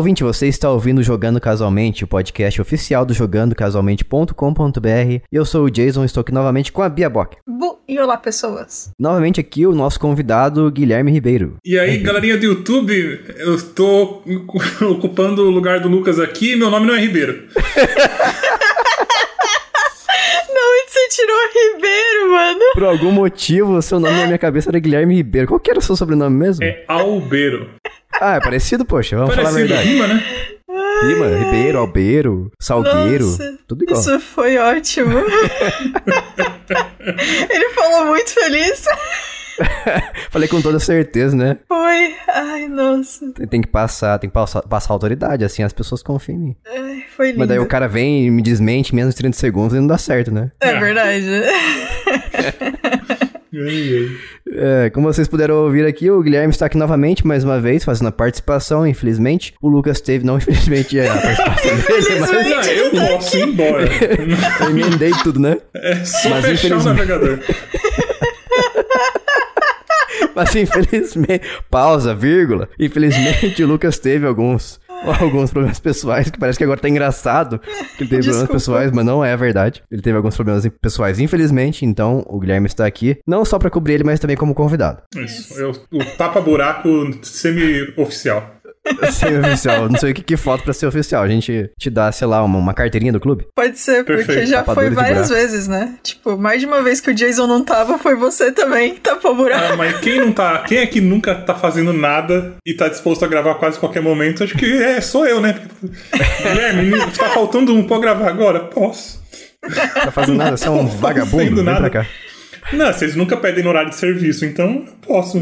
ouvinte, você está ouvindo Jogando Casualmente, o podcast oficial do jogandocasualmente.com.br. Eu sou o Jason, estou aqui novamente com a Bia Bock. Bu e olá, pessoas. Novamente aqui o nosso convidado, Guilherme Ribeiro. E aí, galerinha do YouTube, eu estou ocupando o lugar do Lucas aqui e meu nome não é Ribeiro. Você tirou Ribeiro, mano? Por algum motivo, seu nome na minha cabeça era Guilherme Ribeiro. Qual que era o seu sobrenome mesmo? É Albeiro. Ah, é parecido, poxa, vamos falar a Parecido, verdade. rima, né? Rima, Ribeiro, Albeiro, Salgueiro, Nossa, tudo igual. Isso foi ótimo. Ele falou muito feliz. Falei com toda certeza, né? Foi. Ai, nossa. Tem- Tem que passar, tem que passar, passar autoridade, assim as pessoas confiam em mim. Ai, foi lindo. Mas daí o cara vem e me desmente menos de 30 segundos e não dá certo, né? É verdade. Ai. É, como vocês puderam ouvir aqui, o Guilherme está aqui novamente, mais uma vez, fazendo a participação, infelizmente. O Lucas teve, não infelizmente, a participação dele, mas Ah, eu posso ir embora. eu emendei tudo, né? É só Mas fechar o infelizmente- navegador. Mas infelizmente, pausa, vírgula. Infelizmente, o Lucas teve alguns, alguns problemas pessoais, que parece que agora tá engraçado que ele teve problemas pessoais, mas não é verdade. Ele teve alguns problemas pessoais, infelizmente, então o Guilherme está aqui, não só pra cobrir ele, mas também como convidado. Isso, eu, o tapa-buraco semi-oficial. Semi-oficial, não sei o que, que falta pra ser oficial. A gente te dá, sei lá, uma, uma carteirinha do clube? Pode ser, porque Perfeito. já Tapadores foi várias vezes, né? Tipo, mais de uma vez que o Jason não tava, foi você também que tapou buraco. Ah, mas quem não tá. Quem é que nunca tá fazendo nada e tá disposto a gravar quase qualquer momento? Acho que é, sou eu, né? Guilherme, tá faltando um, pode gravar agora? Posso. Tá fazendo nada, você é um vagabundo, fazendo vem nada. pra cá. Não, vocês nunca pedem no horário de serviço, então eu posso.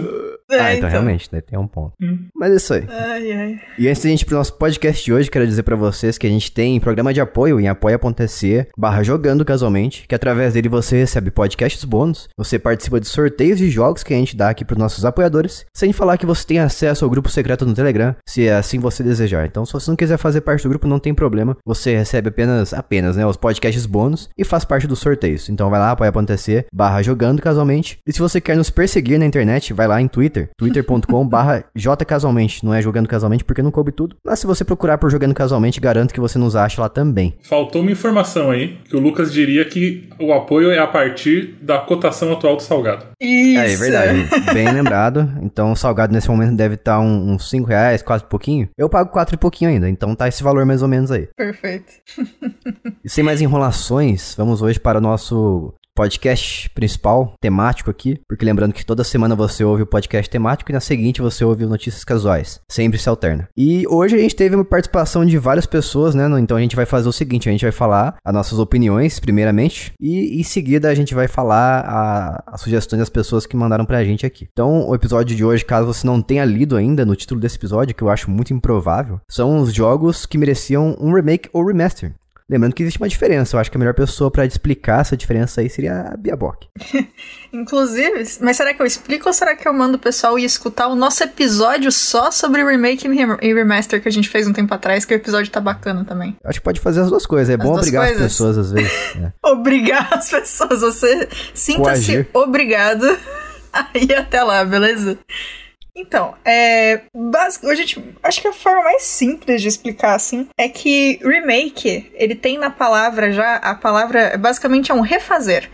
É, ah, então, realmente, né, tem um ponto. Mas é isso aí. Ai, ai. E antes da gente ir pro nosso podcast de hoje, quero dizer pra vocês que a gente tem programa de apoio em apoia.se barra jogando casualmente, que através dele você recebe podcasts bônus, você participa de sorteios de jogos que a gente dá aqui pros nossos apoiadores, sem falar que você tem acesso ao grupo secreto no Telegram, se assim você desejar. Então, se você não quiser fazer parte do grupo, não tem problema, você recebe apenas, apenas, né, os podcasts bônus e faz parte dos sorteios. Então vai lá, apoia.se barra jogando casualmente. E se você quer nos perseguir na internet, vai lá em Twitter, twitter.com barra jcasualmente. Não é jogando casualmente porque não coube tudo. Mas se você procurar por jogando casualmente, garanto que você nos acha lá também. Faltou uma informação aí, que o Lucas diria que o apoio é a partir da cotação atual do salgado. Isso. É, é verdade. Bem lembrado. Então o salgado nesse momento deve estar um- uns 5 reais, 4 e pouquinho. Eu pago 4 e pouquinho ainda, então tá esse valor mais ou menos aí. Perfeito. E sem mais enrolações, vamos hoje para o nosso podcast principal, temático aqui, porque lembrando que toda semana você ouve o podcast temático e na seguinte você ouve o Notícias Casuais. Sempre se alterna. E hoje a gente teve uma participação de várias pessoas, né? Então a gente vai fazer o seguinte, a gente vai falar as nossas opiniões, primeiramente, e em seguida a gente vai falar as sugestões das pessoas que mandaram pra gente aqui. Então, o episódio de hoje, caso você não tenha lido ainda no título desse episódio, que eu acho muito improvável, são os jogos que mereciam um remake ou remaster. Lembrando que existe uma diferença. Eu acho que a melhor pessoa pra explicar essa diferença aí seria a Bia Bock. Inclusive, mas será que eu explico ou será que eu mando o pessoal ir escutar o nosso episódio só sobre remake e rem- remaster que a gente fez um tempo atrás, que o episódio tá bacana também. Acho que pode fazer as duas coisas. É bom duas obrigar as coisas? pessoas às vezes. né? Obrigar as pessoas, você sinta-se obrigado a ir até lá, beleza? Então, é. a gente, acho que a forma mais simples de explicar assim é que remake, ele tem na palavra já, a palavra basicamente é um refazer.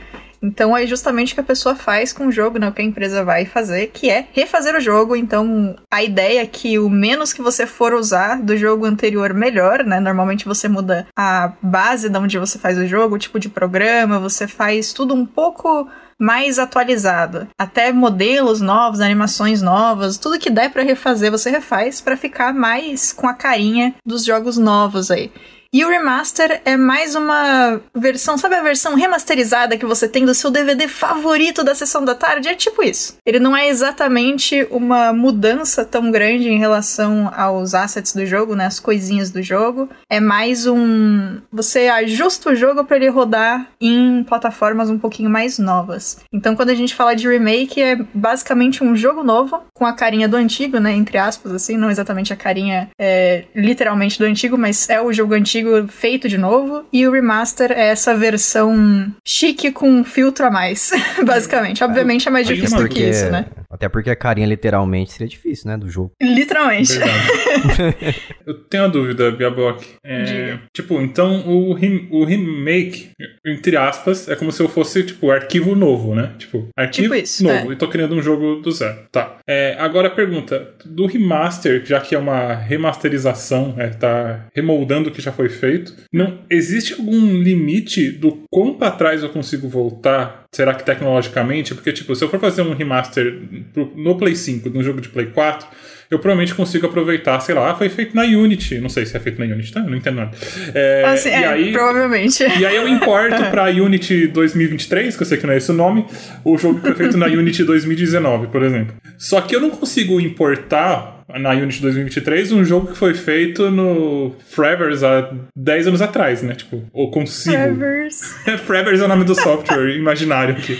Então é justamente o que a pessoa faz com o jogo, né? O que a empresa vai fazer, que é refazer o jogo. Então a ideia é que o menos que você for usar do jogo anterior, melhor, né? Normalmente você muda a base de onde você faz o jogo, o tipo de programa, você faz tudo um pouco mais atualizado. Até modelos novos, animações novas, tudo que der pra refazer, você refaz pra ficar mais com a carinha dos jogos novos aí. E o remaster é mais uma versão, sabe a versão remasterizada que você tem do seu DVD favorito da sessão da tarde? É tipo isso. Ele não é exatamente uma mudança tão grande em relação aos assets do jogo, né, as coisinhas do jogo. É mais um você ajusta o jogo para ele rodar em plataformas um pouquinho mais novas. Então, quando a gente fala de remake, é basicamente um jogo novo com a carinha do antigo, né, entre aspas assim, não exatamente a carinha é, literalmente do antigo, mas é o jogo antigo feito de novo, e o remaster é essa versão chique com um filtro a mais, basicamente. Obviamente é mais difícil do que isso, né? Até porque a carinha literalmente seria difícil, né, do jogo. Literalmente. Eu tenho uma dúvida, Biabok. É, tipo, então o, rem- o remake, entre aspas, é como se eu fosse, tipo, arquivo novo, né? Tipo, arquivo Tipo isso, novo. é. E tô criando um jogo do zero. Tá. É, agora a pergunta: do remaster, já que é uma remasterização, é, tá remoldando o que já foi feito, não existe algum limite do quão pra trás eu consigo voltar? Será que tecnologicamente? Porque, tipo, se eu for fazer um remaster no Play 5, no jogo de Play 4, eu provavelmente consigo aproveitar, sei lá, foi feito na Unity. Não sei se é feito na Unity, tá? Eu não entendo nada. É, Assim, e, é, aí, provavelmente. e aí eu importo pra Unity 2023, que eu sei que não é esse o nome, o jogo que foi feito na Unity 2019, por exemplo. Só que eu não consigo importar na Unity 2023 um jogo que foi feito no Frevers há 10 anos atrás, né? Tipo, ou consigo. Frevers. Frevers é o nome do software imaginário aqui.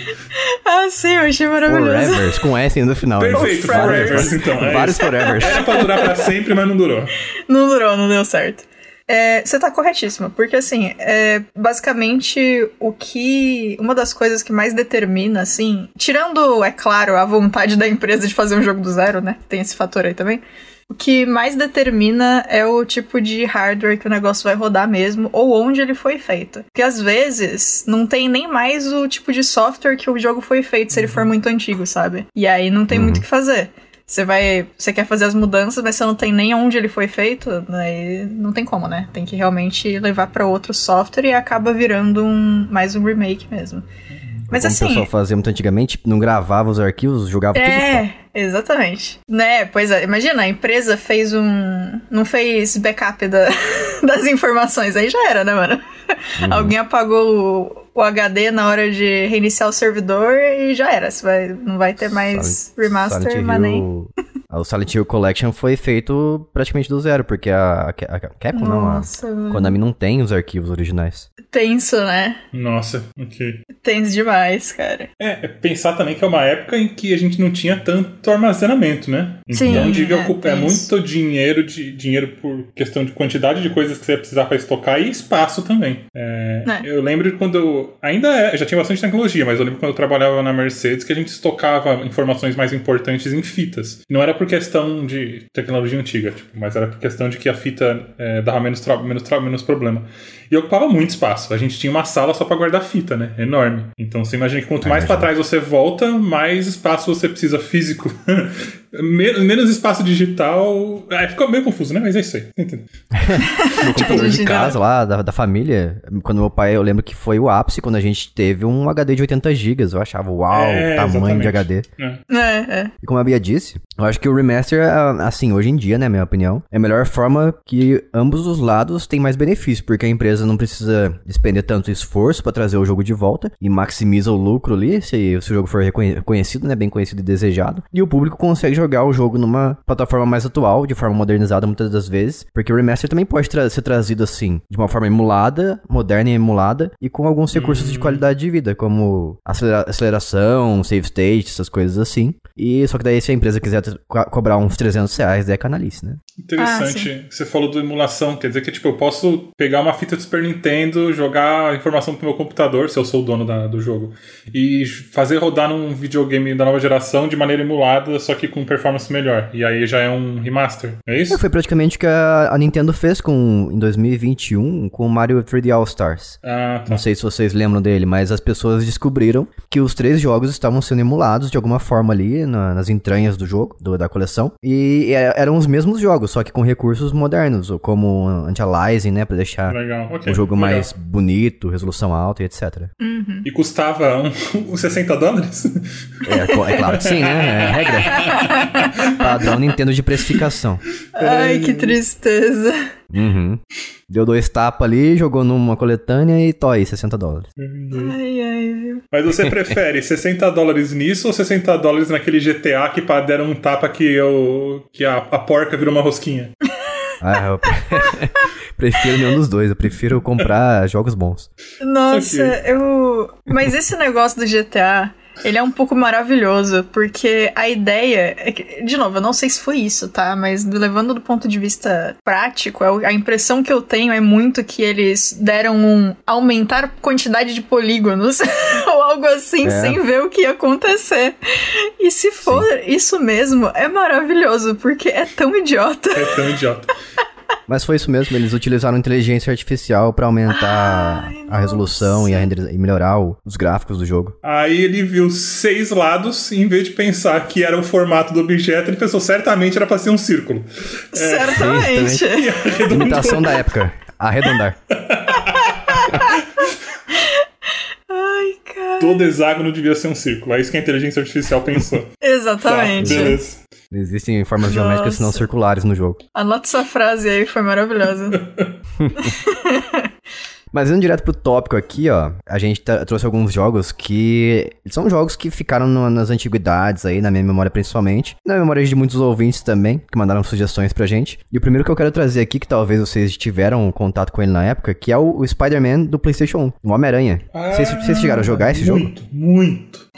Ah, sim, eu achei maravilhoso. Forevers, com S no final. né? Perfeito, Forevers. Forevers, então. é Vários. Forevers. Era pra durar pra sempre, mas não durou. Não durou, não deu certo. É, você tá corretíssima, porque assim, é, basicamente o que. Uma das coisas que mais determina, assim, tirando, é claro, a vontade da empresa de fazer um jogo do zero, né? Tem esse fator aí também. O que mais determina é o tipo de hardware que o negócio vai rodar mesmo, ou onde ele foi feito. Porque às vezes não tem nem mais o tipo de software que o jogo foi feito, se ele for muito antigo, sabe? E aí não tem muito o que fazer. Você vai. Você quer fazer as mudanças, mas você não tem nem onde ele foi feito, aí não tem como, né? Tem que realmente levar pra outro software e acaba virando um mais um remake mesmo. Mas Como o assim. pessoal fazia muito antigamente, não gravava os arquivos, jogava tudo fora. É, exatamente. Né, pois é, imagina, a empresa fez um. não fez backup da- das informações, aí já era, né, mano? Uhum. Alguém apagou o, HD na hora de reiniciar o servidor e já era. Você vai, não vai ter mais Silent- remaster, Silent mas nem. O Silent Hill Collection foi feito praticamente do zero, porque a, a, a Capcom não, a Nossa, mano. Konami não tem os arquivos originais. Tenso, né? Nossa, ok. Tenso demais, cara. É, é pensar também que é uma época em que a gente não tinha tanto armazenamento, né? Sim, Então devia é, ocupar é muito dinheiro, de, dinheiro por questão de quantidade de coisas que você ia precisar para estocar e espaço também. É, É. Eu lembro quando eu, ainda é, já tinha bastante tecnologia, mas eu lembro quando eu trabalhava na Mercedes que a gente estocava informações mais importantes em fitas. Não era por questão de tecnologia antiga, tipo, mas era por questão de que a fita é, dava menos, menos, menos problema. E ocupava muito espaço. A gente tinha uma sala só para guardar fita, né? Enorme. Então você imagina que quanto mais para trás você volta, mais espaço você precisa físico. Men- Menos espaço digital. É, ficou meio confuso, né? Mas é isso aí. No computador de casa lá, da, da família, quando meu pai, eu lembro que foi o ápice quando a gente teve um HD de 80 GB. Eu achava, uau, É, tamanho de exatamente. HD. É. É, é. E como a Bia disse, eu acho que o remaster, ah, assim, hoje em dia, né, minha opinião, é a melhor forma que ambos os lados têm mais benefício, porque a empresa não precisa despender tanto esforço pra trazer o jogo de volta e maximiza o lucro ali, se, se o jogo for reconhe- reconhecido, né, bem conhecido e desejado. E o público consegue jogar o jogo numa plataforma mais atual, de forma modernizada muitas das vezes, porque o remaster também pode tra- ser trazido assim, de uma forma emulada, moderna e emulada, e com alguns recursos de qualidade de vida, como acelera- aceleração, save state, essas coisas assim. E só que daí se a empresa quiser cobrar uns 300 reais, é canalice, né? Interessante. Você falou do emulação, quer dizer que tipo, eu posso pegar uma fita do Super Nintendo, jogar a informação pro meu computador, se eu sou o dono da- do jogo, e fazer rodar num videogame da nova geração de maneira emulada, só que com performance melhor. E aí já é um remaster. É isso? É, foi praticamente o que a, a Nintendo fez com, em 2021 com o Mario 3D All Stars. Ah, tá. Não sei se vocês lembram dele, mas as pessoas descobriram que os três jogos estavam sendo emulados de alguma forma ali na- nas entranhas do jogo, do- da coleção. E é- eram os mesmos jogos, só que com recursos modernos, ou como anti-aliasing, né, pra deixar Legal, ok. o jogo legal. mais bonito, resolução alta e etc. E custava um, uns 60 dólares? É, co- é claro que sim, né? É regra. Padrão Nintendo de precificação. Ai, que tristeza. Uhum. Deu dois tapas ali, jogou numa coletânea e toy, 60 dólares. Ai, ai, viu? Mas você prefere 60 dólares nisso ou 60 dólares naquele GTA que pá, deram um tapa que, eu, que a, a porca virou uma rosquinha? Ah, eu prefiro nenhum dos dois. Eu prefiro comprar jogos bons. Nossa, Ok. eu. Mas esse negócio do GTA. Ele é um pouco maravilhoso, porque a ideia. É que, de novo, eu não sei se foi isso, tá? Mas levando do ponto de vista prático, é a impressão que eu tenho é muito que eles deram um aumentar a quantidade de polígonos ou algo assim, é. sem ver o que ia acontecer. E se for Sim. isso mesmo, é maravilhoso, porque é tão idiota. É tão idiota. Mas foi isso mesmo, eles utilizaram inteligência artificial para aumentar Ai, a resolução e, a e melhorar o, os gráficos do jogo. Aí ele viu seis lados e em vez de pensar que era o formato do objeto, ele pensou certamente era para ser um círculo. É. Certamente. É, Limitação da época. Arredondar. Todo hexágono devia ser um círculo. É isso que a inteligência artificial pensou. Exatamente. Tá, beleza. Existem formas Nossa. geométricas não circulares no jogo. Anota essa frase aí, foi maravilhosa. Mas indo direto pro tópico aqui, ó, a gente trouxe alguns jogos que são jogos que ficaram no, nas antiguidades aí, na minha memória principalmente, na memória de muitos ouvintes também, que mandaram sugestões pra gente. E o primeiro que eu quero trazer aqui, que talvez vocês tiveram contato com ele na época, que é o, o Spider-Man do PlayStation 1, o Homem-Aranha. Ah, vocês, vocês chegaram a jogar esse muito, jogo? Muito, muito.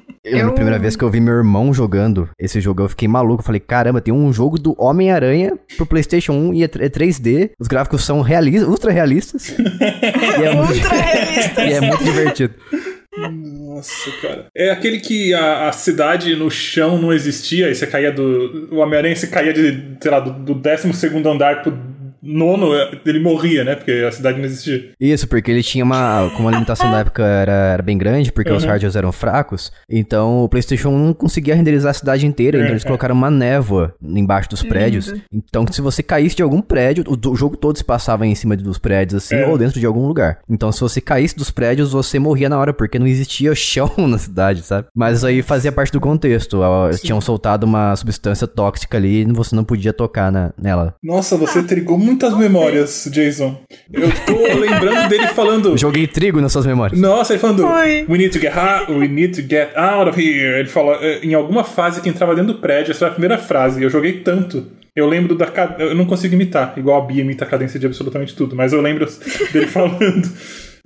Eu, eu, na primeira vez que eu vi meu irmão jogando esse jogo, eu fiquei maluco. Eu falei, caramba, tem um jogo do Homem-Aranha pro PlayStation 1 e é 3D. Os gráficos são realistas, ultra realistas. e é muito, ultra realista. e é muito divertido. Nossa, cara. É aquele que a, a, cidade no chão não existia e você caía do. O Homem-Aranha se caía de, sei lá, do, do 12 andar pro nono, ele morria, né? Porque a cidade não existia. Isso, porque ele tinha uma. Como a limitação da época era, era bem grande, porque uhum. os hardwares eram fracos, então o PlayStation 1 não conseguia renderizar a cidade inteira, então eles é. colocaram uma névoa embaixo dos prédios. Então, se você caísse de algum prédio, o, o, jogo todo se passava em cima dos prédios, assim, é. ou dentro de algum lugar. Então, se você caísse dos prédios, você morria na hora, porque não existia chão na cidade, sabe? Mas aí fazia parte do contexto. Tinham soltado uma substância tóxica ali e você não podia tocar na, nela. Nossa, você trigou muitas memórias, Jason. Eu tô lembrando dele falando. Joguei trigo nas suas memórias. Nossa, ele falando. Oi. We need to get out, we need to get out of here. Ele falou eh, em alguma fase que entrava dentro do prédio, essa foi a primeira frase. Eu joguei tanto. Eu lembro da. Eu não consigo imitar, igual a Bia imita a cadência de absolutamente tudo, mas eu lembro dele falando.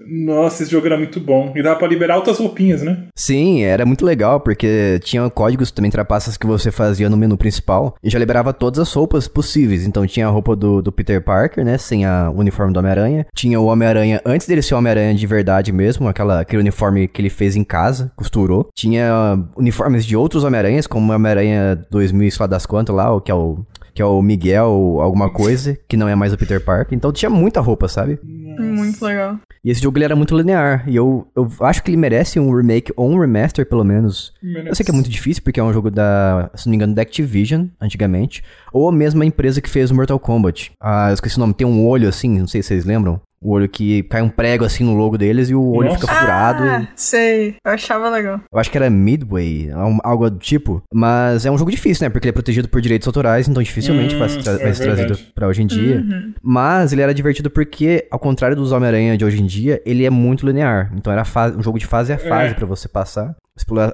Nossa, esse jogo era muito bom. E dava pra liberar outras roupinhas, né? Sim, era muito legal, porque tinha códigos também, trapaças que você fazia no menu principal e já liberava todas as roupas possíveis. Então tinha a roupa do, do Peter Parker, né? Sem a, o uniforme do Homem-Aranha. Tinha o Homem-Aranha, antes dele ser o Homem-Aranha de verdade mesmo, aquela, aquele uniforme que ele fez em casa, costurou. Tinha uniformes de outros Homem-Aranhas, como o Homem-Aranha 2000, sei lá das quantas lá, o que é o que é o Miguel alguma coisa, que não é mais o Peter Parker. Então tinha muita roupa, sabe? Muito legal. E esse jogo ele era muito linear. E eu, eu acho que ele merece um remake ou um remaster, pelo menos. Merece. Eu sei que é muito difícil, porque é um jogo da, se não me engano, da Activision, antigamente. Ou a mesma empresa que fez o Mortal Kombat. Ah, eu esqueci o nome. Tem um olho assim, não sei se vocês lembram. O olho que cai um prego assim no logo deles e o olho Nossa. fica furado. Ah, sei. Eu achava legal. Eu acho que era Midway, algo do tipo. Mas é um jogo difícil, né? Porque ele é protegido por direitos autorais, então dificilmente hum, vai, ser, vai é ser trazido pra hoje em dia. Uhum. Mas ele era divertido porque, ao contrário dos Homem-Aranha de hoje em dia, ele é muito linear. Então era um jogo de fase a fase é. para você passar.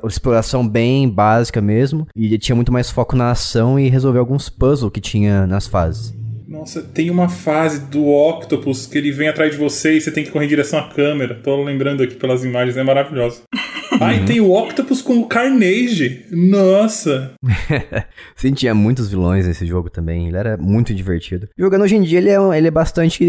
exploração bem básica mesmo. E tinha muito mais foco na ação e resolver alguns puzzles que tinha nas fases. Nossa, tem uma fase do Octopus que ele vem atrás de você e você tem que correr em direção à câmera. Tô lembrando aqui pelas imagens, é maravilhoso. Ah, e tem o Octopus com o Carnage. Nossa! Sim, tinha muitos vilões nesse jogo também. Ele era muito divertido. Jogando hoje em dia, ele é, ele é bastante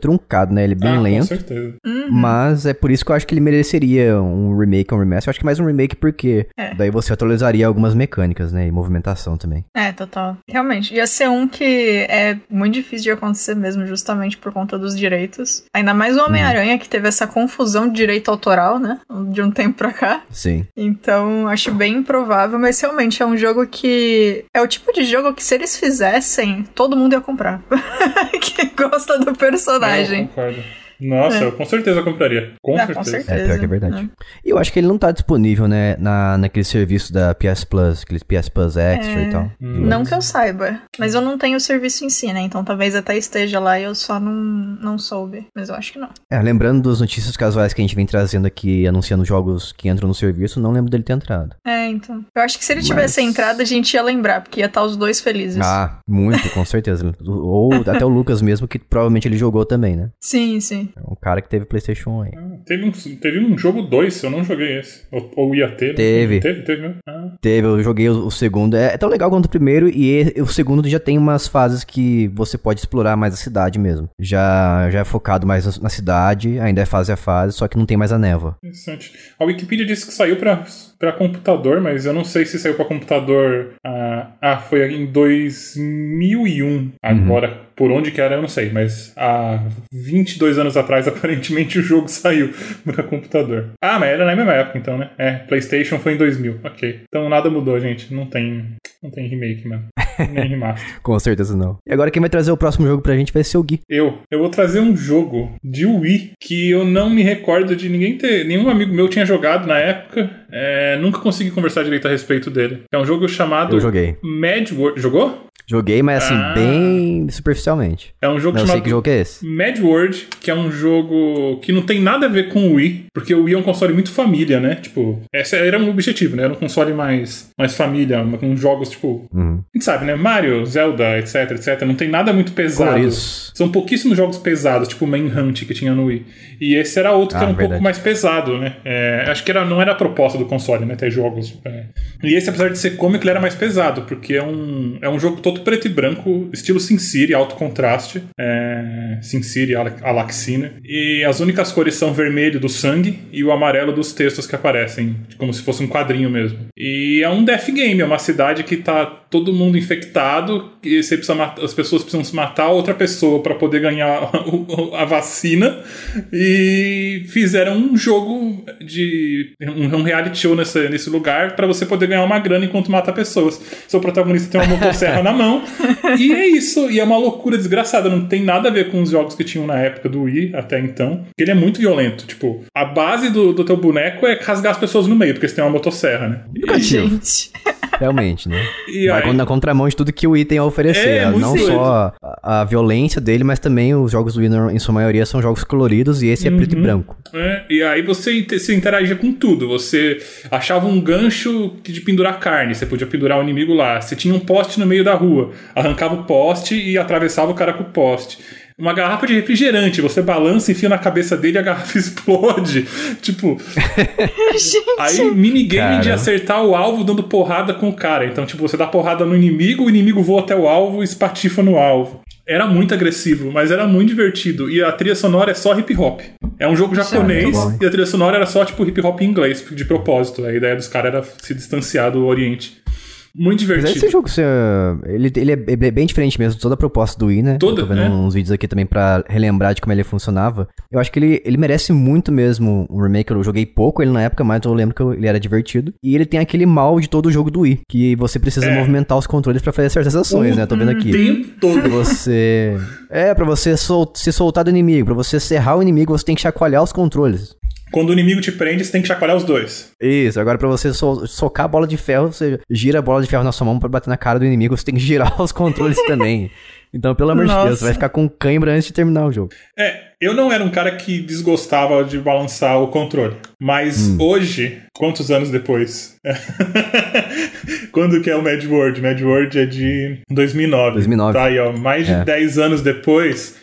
truncado, né? Ele é bem ah, lento. Com certeza. Uhum. Mas é por isso que eu acho que ele mereceria um remake ou um remaster. Eu acho que mais um remake porque é. daí você atualizaria algumas mecânicas, né? E movimentação também. É, total. Realmente. Ia ser um que é muito difícil de acontecer mesmo, justamente por conta dos direitos. Ainda mais o Homem-Aranha, uhum. que teve essa confusão de direito autoral, né? De um tempo pra cá. Sim. Então, acho bem improvável, mas realmente é um jogo que. É o tipo de jogo que, se eles fizessem, todo mundo ia comprar. que gosta do personagem. Eu concordo. Nossa, é. eu com certeza compraria. Com, ah, certeza. com certeza. É pior que é verdade. É. E eu acho que ele não tá disponível, né, na, naquele serviço da PS Plus, aquele PS Plus Extra é. e tal. Hum. Não que eu saiba. Mas eu não tenho o serviço em si, né? Então talvez até esteja lá e eu só não, não soube. Mas eu acho que não. É, lembrando das notícias casuais que a gente vem trazendo aqui, anunciando jogos que entram no serviço, não lembro dele ter entrado. É, então. Eu acho que se ele Mas... tivesse entrado, a gente ia lembrar, porque ia estar os dois felizes. Ah, muito, com certeza. Ou até o Lucas mesmo, que provavelmente ele jogou também, né? Sim, sim. Sim. É um cara que teve PlayStation 1 aí. Ah, teve, um, teve um jogo 2, eu não joguei esse. Ou, ou ia ter. né? Teve. Teve, teve, né? Ah, Teve, eu joguei o, o segundo. É, é tão legal quanto o primeiro, e o segundo já tem umas fases que você pode explorar mais a cidade mesmo. Já, já é focado mais na- cidade, ainda é fase a fase, só que não tem mais a névoa. interessante. A Wikipedia disse que saiu pra, pra computador, mas eu não sei se saiu pra computador. Ah, ah, foi em 2001. Agora, por onde que era, eu não sei, mas há 22 anos atrás, aparentemente, o jogo saiu pra computador. Ah, mas era na mesma época, então, né? É, PlayStation foi em 2000. Ok. Então nada mudou, gente. Não tem, não tem remake mesmo. Nem remaster. Com certeza não. E agora quem vai trazer o próximo jogo pra gente vai ser o Gui. Eu, eu vou trazer um jogo de Wii que eu não me recordo de ninguém ter. Nenhum amigo meu tinha jogado na época. É, nunca consegui conversar direito a respeito dele. É um jogo chamado Eu joguei. Mad World. Jogou? Joguei, mas assim, Ah. bem superficialmente. É um jogo Não, eu sei chamado que jogo que é esse. Mad World, que é um jogo que não tem nada a ver com o Wii, porque o Wii é um console muito família, né? Tipo, esse era um objetivo, né? Era um console mais, mais família, com jogos tipo. Uhum. A gente sabe, né? Mario, Zelda, etc, etc. Não tem nada muito pesado. Coloridos. São pouquíssimos jogos pesados, tipo o Manhunt que tinha no Wii. E esse era outro que Ah, era um verdade. pouco mais pesado, né? É, acho que era, não era a proposta do console, né? Ter jogos. é. E esse, apesar de ser cômico, ele era mais pesado, porque é um, é um jogo todo preto e branco, estilo Sin City, alto contraste. É, Sin City, Ala- Alaxina. E as únicas cores são vermelho do sangue e o amarelo dos textos que aparecem, como se fosse um quadrinho mesmo. E é um death game, é uma cidade que tá todo mundo infectado, e você precisa mat- as pessoas precisam se matar outra pessoa para poder ganhar a vacina. E fizeram um jogo de um, reality show nesse, nesse lugar para você poder ganhar uma grana enquanto mata pessoas. Seu protagonista tem uma motosserra na mão. E é isso, e é uma loucura desgraçada, não tem nada a ver com os jogos que tinham na época do Wii até então. Ele é muito violento, tipo, a base do, do teu boneco é rasgar as pessoas no meio, porque você tem uma motosserra, né? Educativo. Gente. Realmente, né? E Vai aí- na contramão de tudo que o Wii tem a oferecer. É, muito não só a, a violência dele, mas também os jogos do Wii, em sua maioria, são jogos coloridos e esse é preto e branco. É, e aí você se interagia com tudo. Você achava um gancho de pendurar carne, você podia pendurar o inimigo lá. Você tinha um poste no meio da rua, arrancava o poste e atravessava o cara com o poste. Uma garrafa de refrigerante, você balança, enfia na cabeça dele e a garrafa explode. Tipo, aí minigame de Cara. acertar o alvo dando porrada com o cara. Então, tipo, você dá porrada no inimigo, o inimigo voa até o alvo e espatifa no alvo. Era muito agressivo, mas era muito divertido. E a trilha sonora é só hip hop. É um jogo japonês bom. e a trilha sonora era só tipo hip hop em inglês, de propósito. A ideia dos caras era se distanciar do Oriente. Muito Mas divertido. esse jogo, você, ele, ele é é bem diferente mesmo de toda a proposta do Wii, né? Toda, Eu tô vendo é. uns vídeos aqui também pra relembrar de como ele funcionava. Eu acho que ele, ele merece muito mesmo um remake. Eu joguei pouco ele na época, mas eu lembro que ele era divertido. E ele tem aquele mal de todo jogo do Wii, que você precisa É. movimentar os controles pra fazer certas ações, né? Eu tô vendo aqui. O tempo todo. Você. É, pra você sol- se soltar do inimigo. Pra você serrar o inimigo, você tem que chacoalhar os controles. Quando o inimigo te prende, você tem que chacoalhar os dois. Isso, agora pra você so- socar a bola de ferro, você gira a bola de ferro na sua mão pra bater na cara do inimigo, você tem que girar os controles também. Então, pelo amor de Deus, Nossa. você vai ficar com cãibra antes de terminar o jogo. É, eu não era um cara que desgostava de balançar o controle. Mas hoje, quantos anos depois? Quando que é o Mad World? Mad World é de 2009. 2009. Tá aí, ó. Mais de É. 10 anos depois,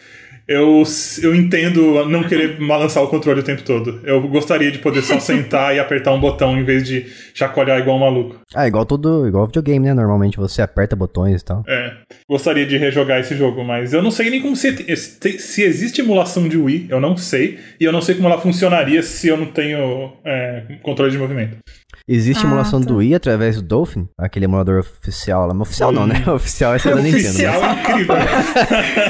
eu, eu entendo não querer balançar o controle o tempo todo. Eu gostaria de poder só sentar e apertar um botão em vez de chacoalhar igual um maluco. Ah, igual todo. igual videogame, né? Normalmente você aperta botões e tal. É, gostaria de rejogar esse jogo, mas eu não sei nem como se, se existe emulação de Wii, eu não sei, e eu não sei como ela funcionaria se eu não tenho é, controle de movimento. Existe Ah, emulação tá. do Wii através do Dolphin, aquele emulador oficial lá. Mas Oficial não, né? Oficial esse é da Nintendo. Oficial Mas... é incrível.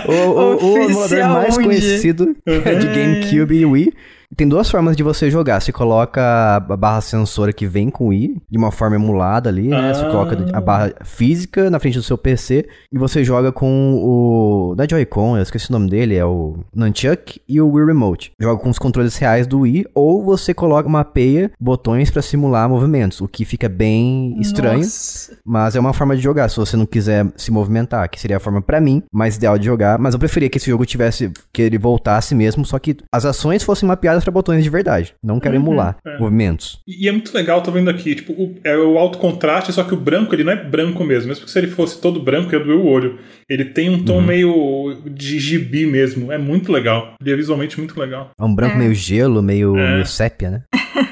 O, o, o emulador mais onde? conhecido é de GameCube e Wii. Tem duas formas de você jogar. Você coloca a barra sensora que vem com o Wii, de uma forma emulada ali, né? Você Ah. coloca a barra física na frente do seu PC e você joga com o. Da Joy-Con, eu esqueci o nome dele, é o Nunchuck e o Wii Remote. Joga com os controles reais do Wii, ou você coloca mapeia botões pra simular movimentos, o que fica bem estranho. Nossa. Mas é uma forma de jogar, se você não quiser se movimentar, que seria a forma pra mim mais ideal de jogar. Mas eu preferia que esse jogo tivesse, que ele voltasse mesmo, só que as ações fossem mapeadas pra botões de verdade. Não quero emular é. movimentos. E, e é muito legal, tô vendo aqui, tipo, o, é o alto contraste, só que o branco, ele não é branco mesmo. Mesmo que se ele fosse todo branco, ia doer o olho. Ele tem um tom meio de gibi mesmo. É muito legal. Ele é visualmente muito legal. É um branco É. meio gelo, meio, É. meio sépia, né?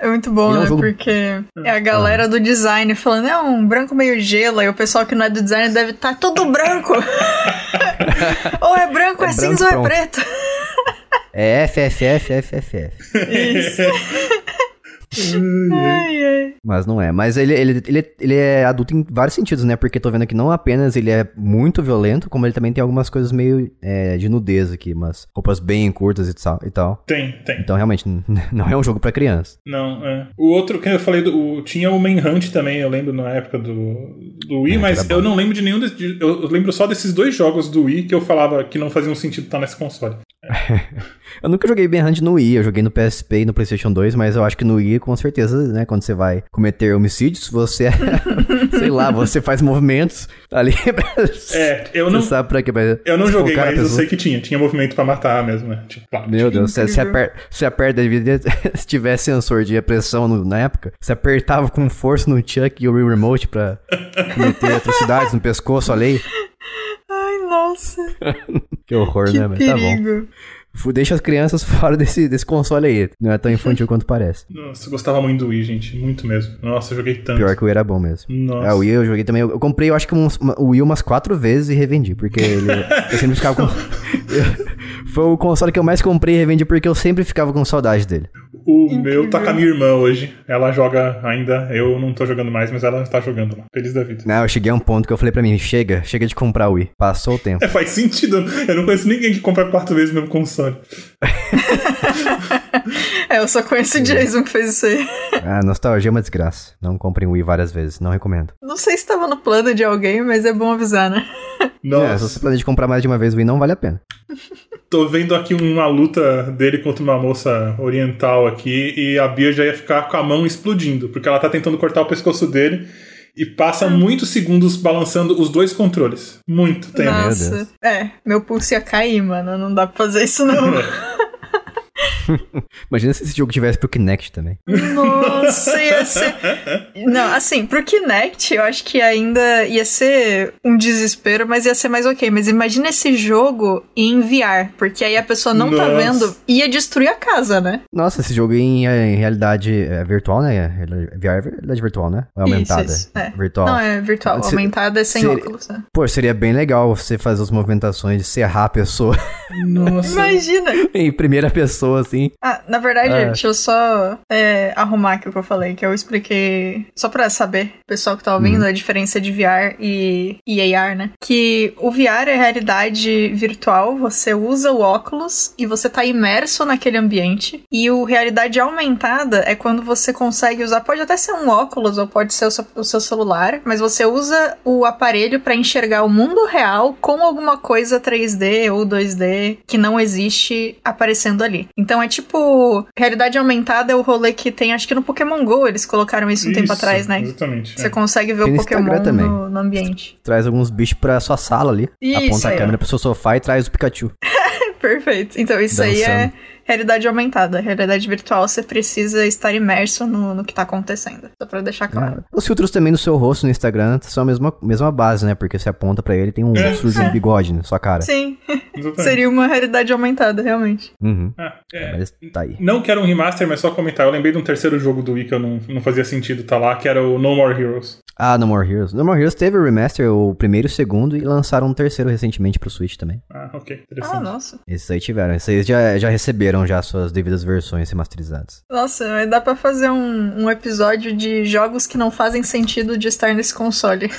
É muito bom, é né? jogo- Porque é a galera do design falando, é um branco meio gelo, e o pessoal que não é do design deve estar tudo branco. ou é branco, é, É cinza branco, ou é pronto. preto. É FFFFFF. Isso. ai, ai. Mas não é. Mas ele, ele, ele, ele é adulto em vários sentidos, né? Porque tô vendo que não apenas ele é muito violento, como ele também tem algumas coisas meio é, de nudez aqui, umas roupas bem curtas e tal. E tal. Tem, tem. Então, realmente, não é um jogo pra criança. Não, é. O outro que eu falei, do, o- tinha o Manhunt também, eu lembro na época do, do Wii, É, mas eu não lembro de nenhum. desses- de- eu, eu lembro só desses dois jogos do Wii que eu falava que não faziam sentido estar nesse console. Eu nunca joguei Ben Hunt no Wii, eu joguei no PSP e no PlayStation 2, mas eu acho que no Wii, com certeza, né, quando você vai cometer homicídios, você, sei lá, você faz movimentos ali. É, eu não. Sabe pra quê? Pra Eu não joguei, mas eu sei que tinha. Tinha movimento pra matar mesmo, né? Tipo, claro. Meu Deus, você, você, incrível. aper, você aperta, se tivesse sensor de pressão no- na época, você apertava com força no Chuck e o Wii Remote pra meter atrocidades no pescoço alheio. Nossa. Que horror, Que né? Mas tá bom. Deixa as crianças fora desse, desse console aí. Não é tão infantil quanto parece. Nossa, eu gostava muito do Wii, gente. Muito mesmo. Nossa, eu joguei tanto. Pior que o Wii era bom mesmo. Nossa. É, o Wii eu joguei também. Eu, comprei, eu acho que o Wii umas quatro vezes e revendi, porque ele. eu sempre ficava com. foi o console que eu mais comprei e revendi porque eu sempre ficava com saudade dele. O Incrível. meu tá com a minha irmã hoje. Ela joga ainda. Eu não tô jogando mais, mas ela tá jogando lá. Feliz da vida. Não, eu cheguei a um ponto que eu falei pra mim: chega, chega de comprar o Wii. Passou o tempo. É, faz sentido. Eu não conheço ninguém que compra quatro vezes o mesmo console. É, eu só conheço o Jason que fez isso aí. Ah, nostalgia é uma desgraça. Não comprem o Wii várias vezes, não recomendo. Não sei se tava no plano de alguém, mas é bom avisar, né? É, Nossa, se você planeja comprar mais de uma vez o Wii, não vale a pena. tô vendo aqui uma luta dele contra uma moça oriental aqui e a Bia já ia ficar com a mão explodindo, porque ela tá tentando cortar o pescoço dele e passa muitos segundos balançando os dois controles. Muito tempo. Nossa. É, meu pulso ia cair, mano. Não dá pra fazer isso, não. Imagina se esse jogo tivesse pro Kinect também. Nossa, ia ser. Não, assim, pro Kinect, eu acho que ainda ia ser um desespero, mas ia ser mais ok. Mas imagina esse jogo em VR, porque aí a pessoa não tá Nossa. vendo, ia destruir a casa, né? Nossa, esse jogo em, em realidade é, virtual, né? VR é realidade virtual, né? É aumentada? Isso, isso, é. Virtual. Não, é virtual. Se- Aumentada é sem seria- óculos, né? Pô, seria bem legal você fazer as movimentações de serrar a pessoa Nossa. Imagina! em primeira pessoa, assim. Ah, na verdade, É. deixa eu só é, arrumar aqui o que eu falei, que eu expliquei só pra saber, pessoal que tá ouvindo, a diferença de VR e, e AR, né? Que o VR é realidade virtual, você usa o óculos e você tá imerso naquele ambiente. E o realidade aumentada é quando você consegue usar, pode até ser um óculos ou pode ser o seu, o seu celular, mas você usa o aparelho pra enxergar o mundo real com alguma coisa 3D ou 2D que não existe aparecendo ali. Então é tipo, realidade aumentada é o rolê que tem, acho que no Pokémon GO eles colocaram isso um tempo Isso, atrás, né? Exatamente. Você é. consegue ver Tem o Pokémon no, no ambiente. Traz alguns bichos pra sua sala ali. Isso, aponta a é. câmera pro seu sofá e traz o Pikachu. Perfeito. Então isso aí é Dançando. Realidade aumentada. Realidade virtual você precisa estar imerso no, no que tá acontecendo. Só pra deixar claro. É. Os filtros também no seu rosto no Instagram são a mesma, mesma base, né? Porque você aponta pra ele tem um É. filtro de bigode na sua cara. Sim, seria uma realidade aumentada, realmente. Uhum. Ah, é. Mas tá aí. Não quero um remaster, mas só comentar. Eu lembrei de um terceiro jogo do Wii que eu não, não fazia sentido tá lá, que era o No More Heroes. Ah, No More Heroes. No More Heroes teve o remaster, o primeiro e o segundo, e lançaram um terceiro recentemente pro Switch também. Ah, ok. Ah, Interessante. nossa. Esses aí tiveram. Esses aí já, já receberam já suas devidas versões remasterizadas. Nossa, mas dá pra fazer um, um episódio de jogos que não fazem sentido de estar nesse console.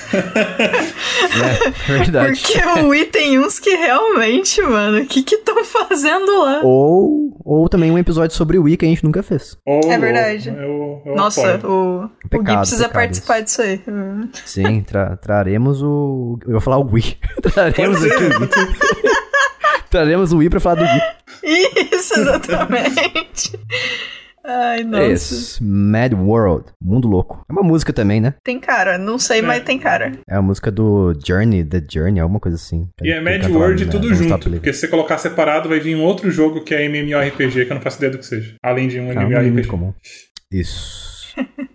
É, verdade. Porque o Wii tem uns que realmente, mano, o que que estão fazendo lá? Ou, ou também um episódio sobre o Wii que a gente nunca fez. Oh, É verdade. Eu, eu Nossa, apoio. o, o Gui Pecado, precisa pecado participar isso. disso aí. Sim, tra- traremos o. Eu vou falar o Wii. traremos aqui o Wii. Traremos o Wii pra falar do Wii. Isso, exatamente. Ai, nossa. Esse, Mad World, Mundo Louco. É uma música também, né? Tem cara, não sei, mas tem cara. É a música do Journey, The Journey, alguma coisa assim. E é Mad World tudo no junto, porque se você colocar separado vai vir um outro jogo que é MMORPG, que eu não faço ideia do que seja. Além de um muito MMORPG. comum. Isso.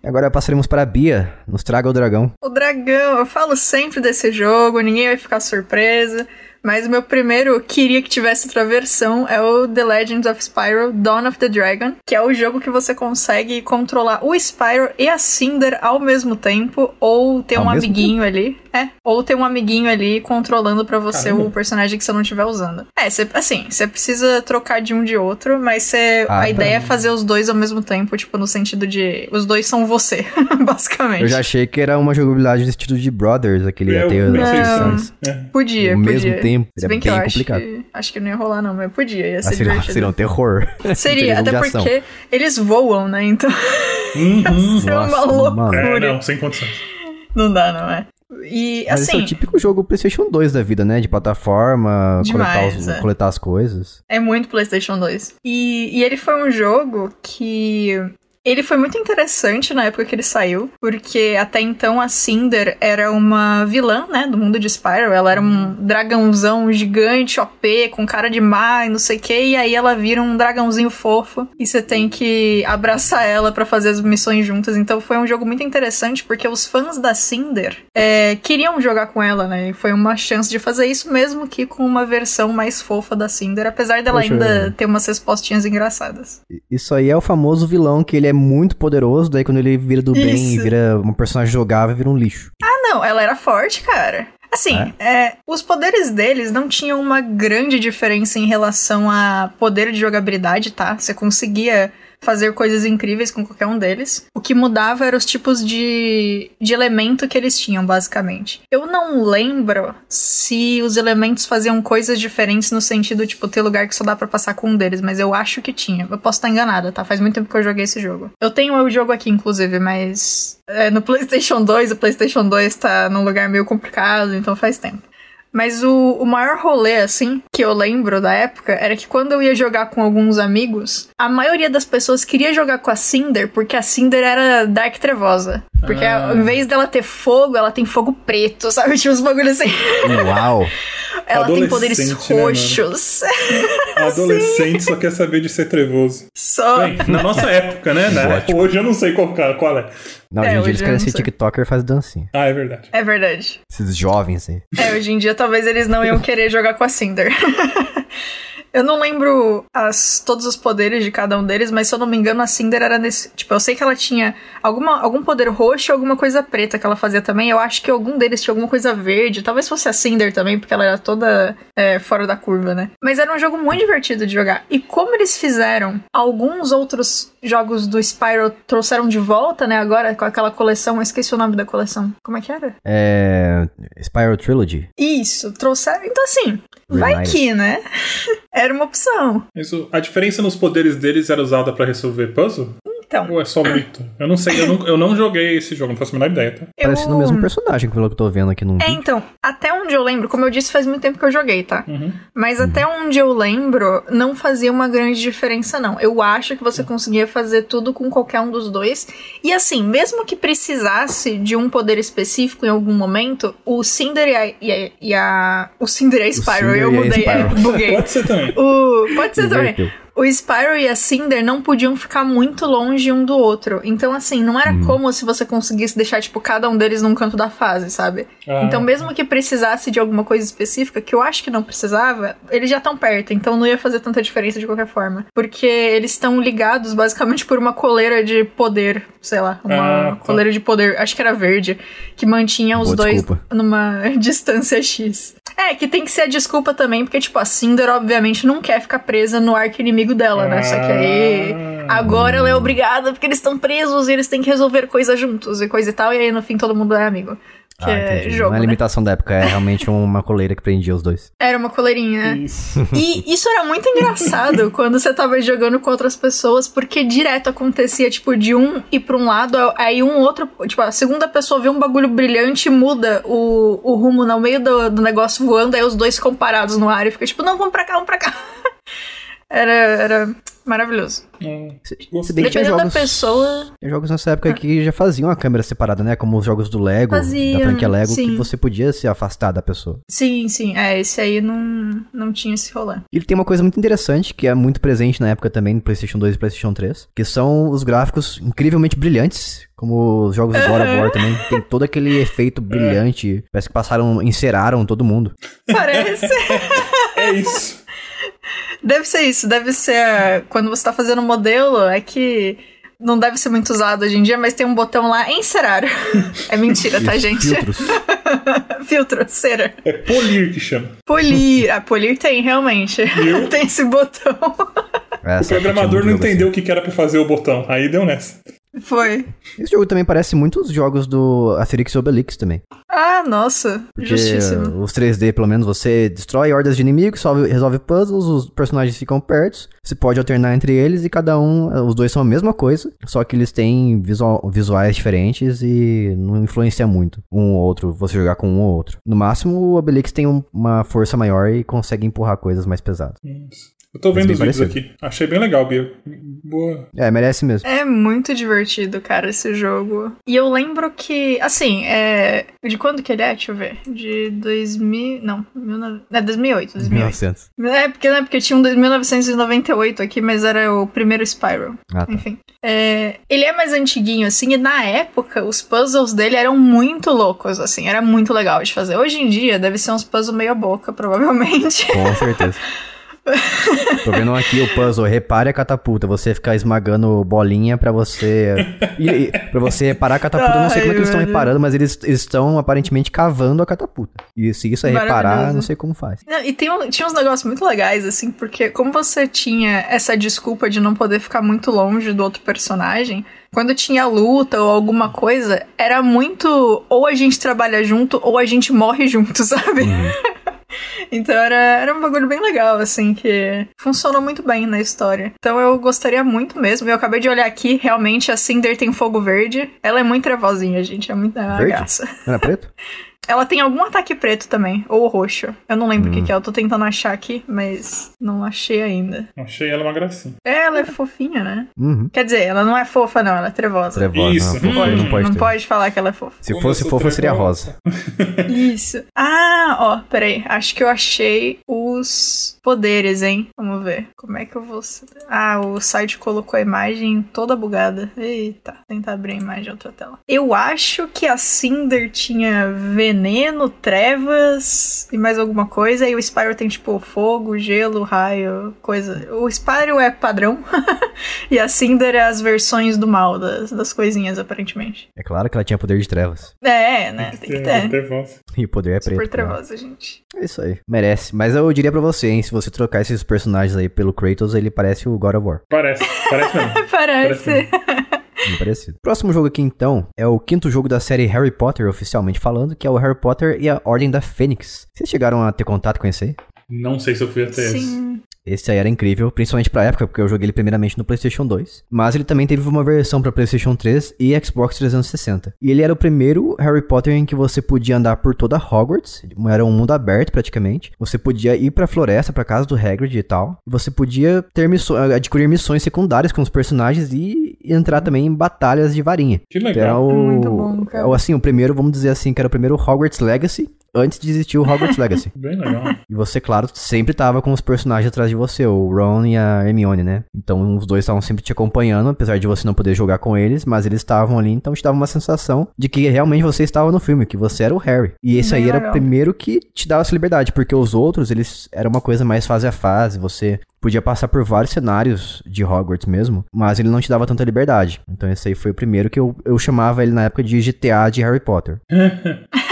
Agora passaremos para a Bia. Nos traga o dragão. O dragão, eu falo sempre desse jogo, ninguém vai ficar surpresa. Mas o meu primeiro queria que tivesse outra versão é o The Legends of Spyro Dawn of the Dragon, que é o jogo que você consegue controlar o Spyro e a Cinder ao mesmo tempo, ou ter Ao um amiguinho ali. É, ou ter um amiguinho ali controlando pra você Caramba. o personagem que você não estiver usando. É, cê, assim, você precisa trocar de um de outro, mas cê, Ah, a tá. ideia é fazer os dois ao mesmo tempo, tipo, no sentido de os dois são você, basicamente. Eu já achei que era uma jogabilidade do estilo de Brothers, aquele É, eu AT pensei das isso. opções. É. Podia, Ao podia. mesmo tempo, Se é bem que eu bem acho complicado. que, acho que não ia rolar não, mas podia, ia Ah, ser seria, divertido. seria um terror. Seria, até porque eles voam, né? Então Uhum. ia ser uma loucura. É, não, sem condições. Não dá, não é? E Mas esse é assim, o típico jogo PlayStation 2 da vida, né? De plataforma, coletar, Demais, os- é. coletar as coisas. é muito PlayStation 2. E, e ele foi um jogo que. Ele foi muito interessante na época que ele saiu, porque até então a Cinder era uma vilã, né, do mundo de Spyro. Ela era um dragãozão gigante, OP, com cara de má e não sei o que, e aí ela vira um dragãozinho fofo e você tem que abraçar ela pra fazer as missões juntas. Então foi um jogo muito interessante, porque os fãs da Cinder é, queriam jogar com ela, né, e foi uma chance de fazer isso, mesmo que com uma versão mais fofa da Cinder, apesar dela Poxa. ainda ter umas respostinhas engraçadas. Isso aí é o famoso vilão que ele é muito poderoso, daí quando ele vira do bem e Isso. vira uma personagem jogável, vira um lixo. Ah, não, ela era forte, cara. Assim, é, os poderes deles não tinham uma grande diferença em relação a poder de jogabilidade, tá? Você conseguia fazer coisas incríveis com qualquer um deles. O que mudava eram os tipos de, de elemento que eles tinham, basicamente. Eu não lembro se os elementos faziam coisas diferentes no sentido, tipo, ter lugar que só dá pra passar com um deles, mas eu acho que tinha. Eu posso estar enganada, tá? Faz muito tempo que eu joguei esse jogo. Eu tenho o jogo aqui, inclusive, mas é, no PlayStation 2, o PlayStation 2 tá num lugar meio complicado, então faz tempo. Mas o, o maior rolê, assim, que eu lembro da época, era que quando eu ia jogar com alguns amigos, a maioria das pessoas queria jogar com a Cinder, porque a Cinder era Dark Trevosa. Porque Ah. ao invés dela ter fogo, ela tem fogo preto, sabe? Tinha uns bagulhos assim. Uau! Ela tem poderes né, roxos. Adolescente só quer saber de ser trevoso. Só. Bem, na nossa época, né? Na- Ótimo. hoje eu não sei qual, qual é. Não, É, hoje em dia eles querem ser sei. TikToker e fazem dancinha. Ah, é verdade. É verdade. Esses jovens aí. É, hoje em dia talvez eles não iam querer jogar com a Cinder. Eu não lembro as, todos os poderes de cada um deles, mas se eu não me engano, a Cinder era nesse. Tipo, eu sei que ela tinha alguma, algum poder roxo e alguma coisa preta que ela fazia também. Eu acho que algum deles tinha alguma coisa verde. Talvez fosse a Cinder também, porque ela era toda é, fora da curva, né? Mas era um jogo muito divertido de jogar. E como eles fizeram alguns outros jogos do Spyro trouxeram de volta, né? Agora com aquela coleção. Eu esqueci o nome da coleção. Como é que era? É. Spiral Trilogy. Isso, trouxeram. Então, assim, vai que, né? Era uma opção. Mas o- a diferença nos poderes deles era usada pra resolver puzzle? Então, Ou é só mito? Eu não sei, eu não, eu não joguei esse jogo, não faço a menor ideia, tá? eu... Parece no mesmo personagem, pelo que eu tô vendo aqui no É, vídeo. então, até onde eu lembro, como eu disse, faz muito tempo que eu joguei, tá? Uhum. Mas até onde eu lembro, não fazia uma grande diferença, não. Eu acho que você conseguia fazer tudo com qualquer um dos dois. E assim, mesmo que precisasse de um poder específico em algum momento, o Cinder e a. E a, e a- o Cinder e a Spyro, Cinder eu e a mudei, é, buguei. Pode ser também. O, pode ser também. O Spyro e a Cinder não podiam ficar muito longe um do outro. Então, assim, não era como se você conseguisse deixar, tipo, cada um deles num canto da fase, sabe? Ah. Então, mesmo que precisasse de alguma coisa específica, que eu acho que não precisava, eles já estão perto, então não ia fazer tanta diferença de qualquer forma. Porque eles estão ligados basicamente por uma coleira de poder, sei lá, uma Ah, tá. coleira de poder, acho que era verde, que mantinha os Boa dois desculpa. numa distância X. É, que tem que ser a desculpa também, porque, tipo, a Cinder, obviamente, não quer ficar presa no arco inimigo dela, né? Só que aí. Ah. Agora ela é obrigada porque eles estão presos e eles têm que resolver coisas juntos e coisa e tal, e aí no fim todo mundo é amigo. Que Ah, é jogo. Não é né? limitação da época, é realmente uma coleira que prendia os dois. Era uma coleirinha. né? Isso. E isso era muito engraçado quando você tava jogando com outras pessoas, porque direto acontecia, tipo, de um ir pra um lado, aí um outro, tipo, a segunda pessoa vê um bagulho brilhante e muda o, o rumo no meio do, do negócio voando, aí os dois ficam parados no ar e fica tipo, não, vamos pra cá, vamos pra cá. Era, era maravilhoso. Hum, Se, bem que jogos, da pessoa. jogos nessa época que já faziam a câmera separada, né? Como os jogos do Lego, Faziam, da franquia Lego, que sim. você podia se afastar da pessoa. Sim, sim. É, esse aí não, não tinha esse rolê. E ele tem uma coisa muito interessante, que é muito presente na época também, no PlayStation 2 e PlayStation 3, que são os gráficos incrivelmente brilhantes, como os jogos do God of War também. Tem todo aquele efeito brilhante, parece que passaram, enceraram todo mundo. Parece. É isso. Deve ser isso. Deve ser. ah, Quando você tá fazendo modelo, é que. Não deve ser muito usado hoje em dia, mas tem um botão lá, encerar. É mentira, tá, gente? Filtros. Filtro, cera. É polir que chama. Polir. A polir tem, realmente. Viu? tem esse botão. É, O sabe, programador não entendeu o que que era pra fazer o botão. Aí deu nessa. Foi. Esse jogo também parece muito os jogos do Asterix e Obelix também. Ah, nossa. Porque Justíssimo. os 3D, pelo menos, você destrói hordas de inimigos, solve- resolve puzzles, os personagens ficam perto, você pode alternar entre eles e cada um, uh, os dois são a mesma coisa, só que eles têm visual- visuais diferentes e não influencia muito um ou outro, você jogar com um ou outro. No máximo, o Obelix tem um- uma força maior e consegue empurrar coisas mais pesadas. Isso. Eu tô vendo os vídeos parecido. aqui. Achei bem legal, Bia. Boa. É, merece mesmo. É muito divertido, cara, esse jogo. E eu lembro que, assim, é. De quando que ele é? Deixa eu ver. De 2000. Não, 19... é 2008. 2008. 1900. É, porque, né, porque tinha um de 1998 aqui, mas era o primeiro Spyro. Ah, tá. Enfim. É, ele é mais antiguinho, assim, e na época os puzzles dele eram muito loucos, assim, era muito legal de fazer. Hoje em dia deve ser uns puzzles meia boca, provavelmente. Com certeza. Tô vendo aqui o puzzle, repare a catapulta. Você ficar esmagando bolinha pra você. E, pra você reparar a catapulta, eu não sei como é que eles estão reparando, mas eles estão aparentemente cavando a catapulta. E se isso é reparar, não sei como faz. Não, e tem tinha uns negócios muito legais, assim, porque como você tinha essa desculpa de não poder ficar muito longe do outro personagem, quando tinha luta ou alguma coisa, era muito ou a gente trabalha junto ou a gente morre junto, sabe? Então era, era um bagulho bem legal, assim, que funcionou muito bem na história. Então eu gostaria muito mesmo. Eu acabei de olhar aqui, realmente a Cinder tem fogo verde. Ela é muito trevozinha, gente. É muito Verde? graça. Não era preto? Ela tem algum ataque preto também, ou roxo. Eu não lembro o que, Hum. que é, eu tô tentando achar aqui, mas não achei ainda. Achei ela uma gracinha. É, ela é fofinha, né? Uhum. Quer dizer, ela não é fofa, não, ela é trevosa. Trevosa. Isso. Não, Hum, não pode não pode falar que ela é fofa. Se Como fosse fofa, seria trevosa. rosa. Isso. Ah, ó, peraí. Acho que eu achei os poderes, hein? Vamos ver. Como é que eu vou. Ah, o site colocou a imagem toda bugada. Eita, tentar abrir a imagem de outra tela. Eu acho que a Cinder tinha veneno, trevas e mais alguma coisa. E o Spyro tem tipo fogo, gelo, raio, coisa. O Spyro é padrão. e a Cinder é as versões do mal das, das coisinhas, aparentemente. É claro que ela tinha poder de trevas. É, né? Tem que ter. Trevosa. E o poder é preto. Super né? trevosa, gente. É isso aí. Merece. Mas eu diria pra você, hein? Se você trocar esses personagens aí pelo Kratos, ele parece o God of War. Parece, parece mesmo. Parece. Bem parecido. Próximo jogo aqui, então, é o quinto jogo da série Harry Potter, oficialmente falando, que é o Harry Potter e a Ordem da Fênix. Vocês chegaram a ter contato com esse aí? Não sei se eu fui até esse. Sim. Esse aí era incrível, principalmente pra época, porque eu joguei ele primeiramente no PlayStation 2. Mas ele também teve uma versão pra PlayStation 3 e Xbox 360. E ele era o primeiro Harry Potter em que você podia andar por toda Hogwarts. Era um mundo aberto praticamente. Você podia ir pra floresta, pra casa do Hagrid e tal. Você podia ter misso- adquirir missões secundárias com os personagens e entrar também em batalhas de varinha. Que Era legal. o, Muito bom, cara. o- assim, o primeiro, vamos dizer assim, que era o primeiro Hogwarts Legacy, antes de existir o Hogwarts Legacy. Bem legal. E você, claro, sempre tava com os personagens atrás de você, o Ron e a Hermione, né? Então os dois estavam sempre te acompanhando, apesar de você não poder jogar com eles, mas eles estavam ali, então te dava uma sensação de que realmente você estava no filme, que você era o Harry. E esse Bem aí era legal. o primeiro que te dava essa liberdade, porque os outros, eles era uma coisa mais fase a fase, você podia passar por vários cenários de Hogwarts mesmo, mas ele não te dava tanta liberdade. Então esse aí foi o primeiro que eu, eu chamava ele na época de GTA de Harry Potter.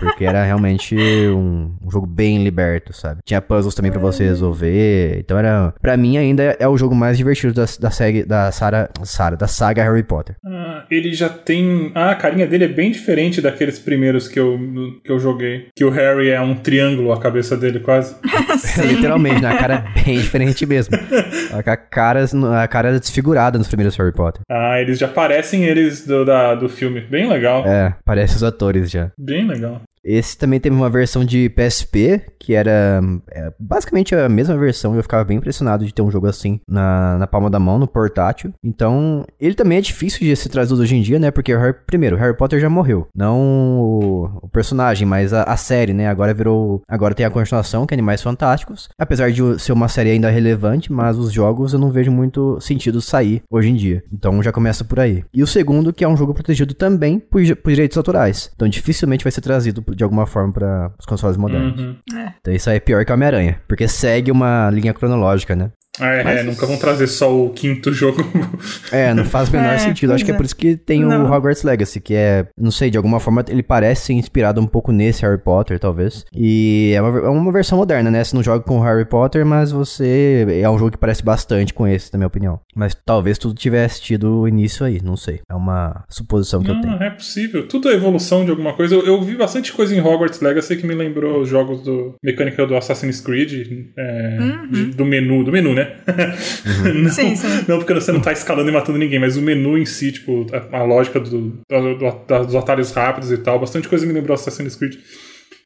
Porque era realmente um, um jogo bem liberto, sabe? Tinha puzzles também pra você resolver. Então era. Pra mim, ainda é o jogo mais divertido da, da, saga, da, Sarah, Sarah, da saga Harry Potter. Ah, ele já tem. Ah, a carinha dele é bem diferente daqueles primeiros que eu, que eu joguei. Que o Harry é um triângulo, a cabeça dele quase. Literalmente, né? A cara é bem diferente mesmo. A cara, a cara era desfigurada nos primeiros Harry Potter. Ah, eles já parecem eles do, da, do filme. Bem legal. É, parece os atores já. Bem legal. Esse também teve uma versão de PSP, que era é, basicamente a mesma versão, eu ficava bem impressionado de ter um jogo assim na, na palma da mão, no portátil. Então, ele também é difícil de ser trazido hoje em dia, né? Porque, Harry, primeiro, Harry Potter já morreu. Não o, o personagem, mas a, a, série, né? Agora virou. Agora tem a continuação, que é Animais Fantásticos. Apesar de ser uma série ainda relevante, mas os jogos eu não vejo muito sentido sair hoje em dia. Então já começa por aí. E o segundo, que é um jogo protegido também por, por direitos autorais. Então dificilmente vai ser trazido de alguma forma para os consoles modernos. Uhum. É. Então isso aí é pior que Homem-Aranha. Porque segue uma linha cronológica, né? É, Mas... é, nunca vão trazer só o quinto jogo. é, não faz o menor é, sentido. Acho que é por isso que tem não. o Hogwarts Legacy, que é, não sei, de alguma forma ele parece ser inspirado um pouco nesse Harry Potter, talvez. E é uma, é uma versão moderna, né? Você não joga com o Harry Potter, mas você. É um jogo que parece bastante com esse, na minha opinião. Mas talvez tudo tivesse tido início aí, não sei. É uma suposição que não, eu tenho. Não, é possível. Tudo é evolução de alguma coisa. Eu, eu, vi bastante coisa em Hogwarts Legacy que me lembrou os jogos do mecânica do Assassin's Creed, é, uhum. de, do menu, do menu, né? Uhum. não, sim, sim. não porque você não tá escalando e matando ninguém, mas o menu em si, tipo, a, a lógica do, do, do, dos atalhos rápidos e tal, bastante coisa me lembrou Assassin's Creed.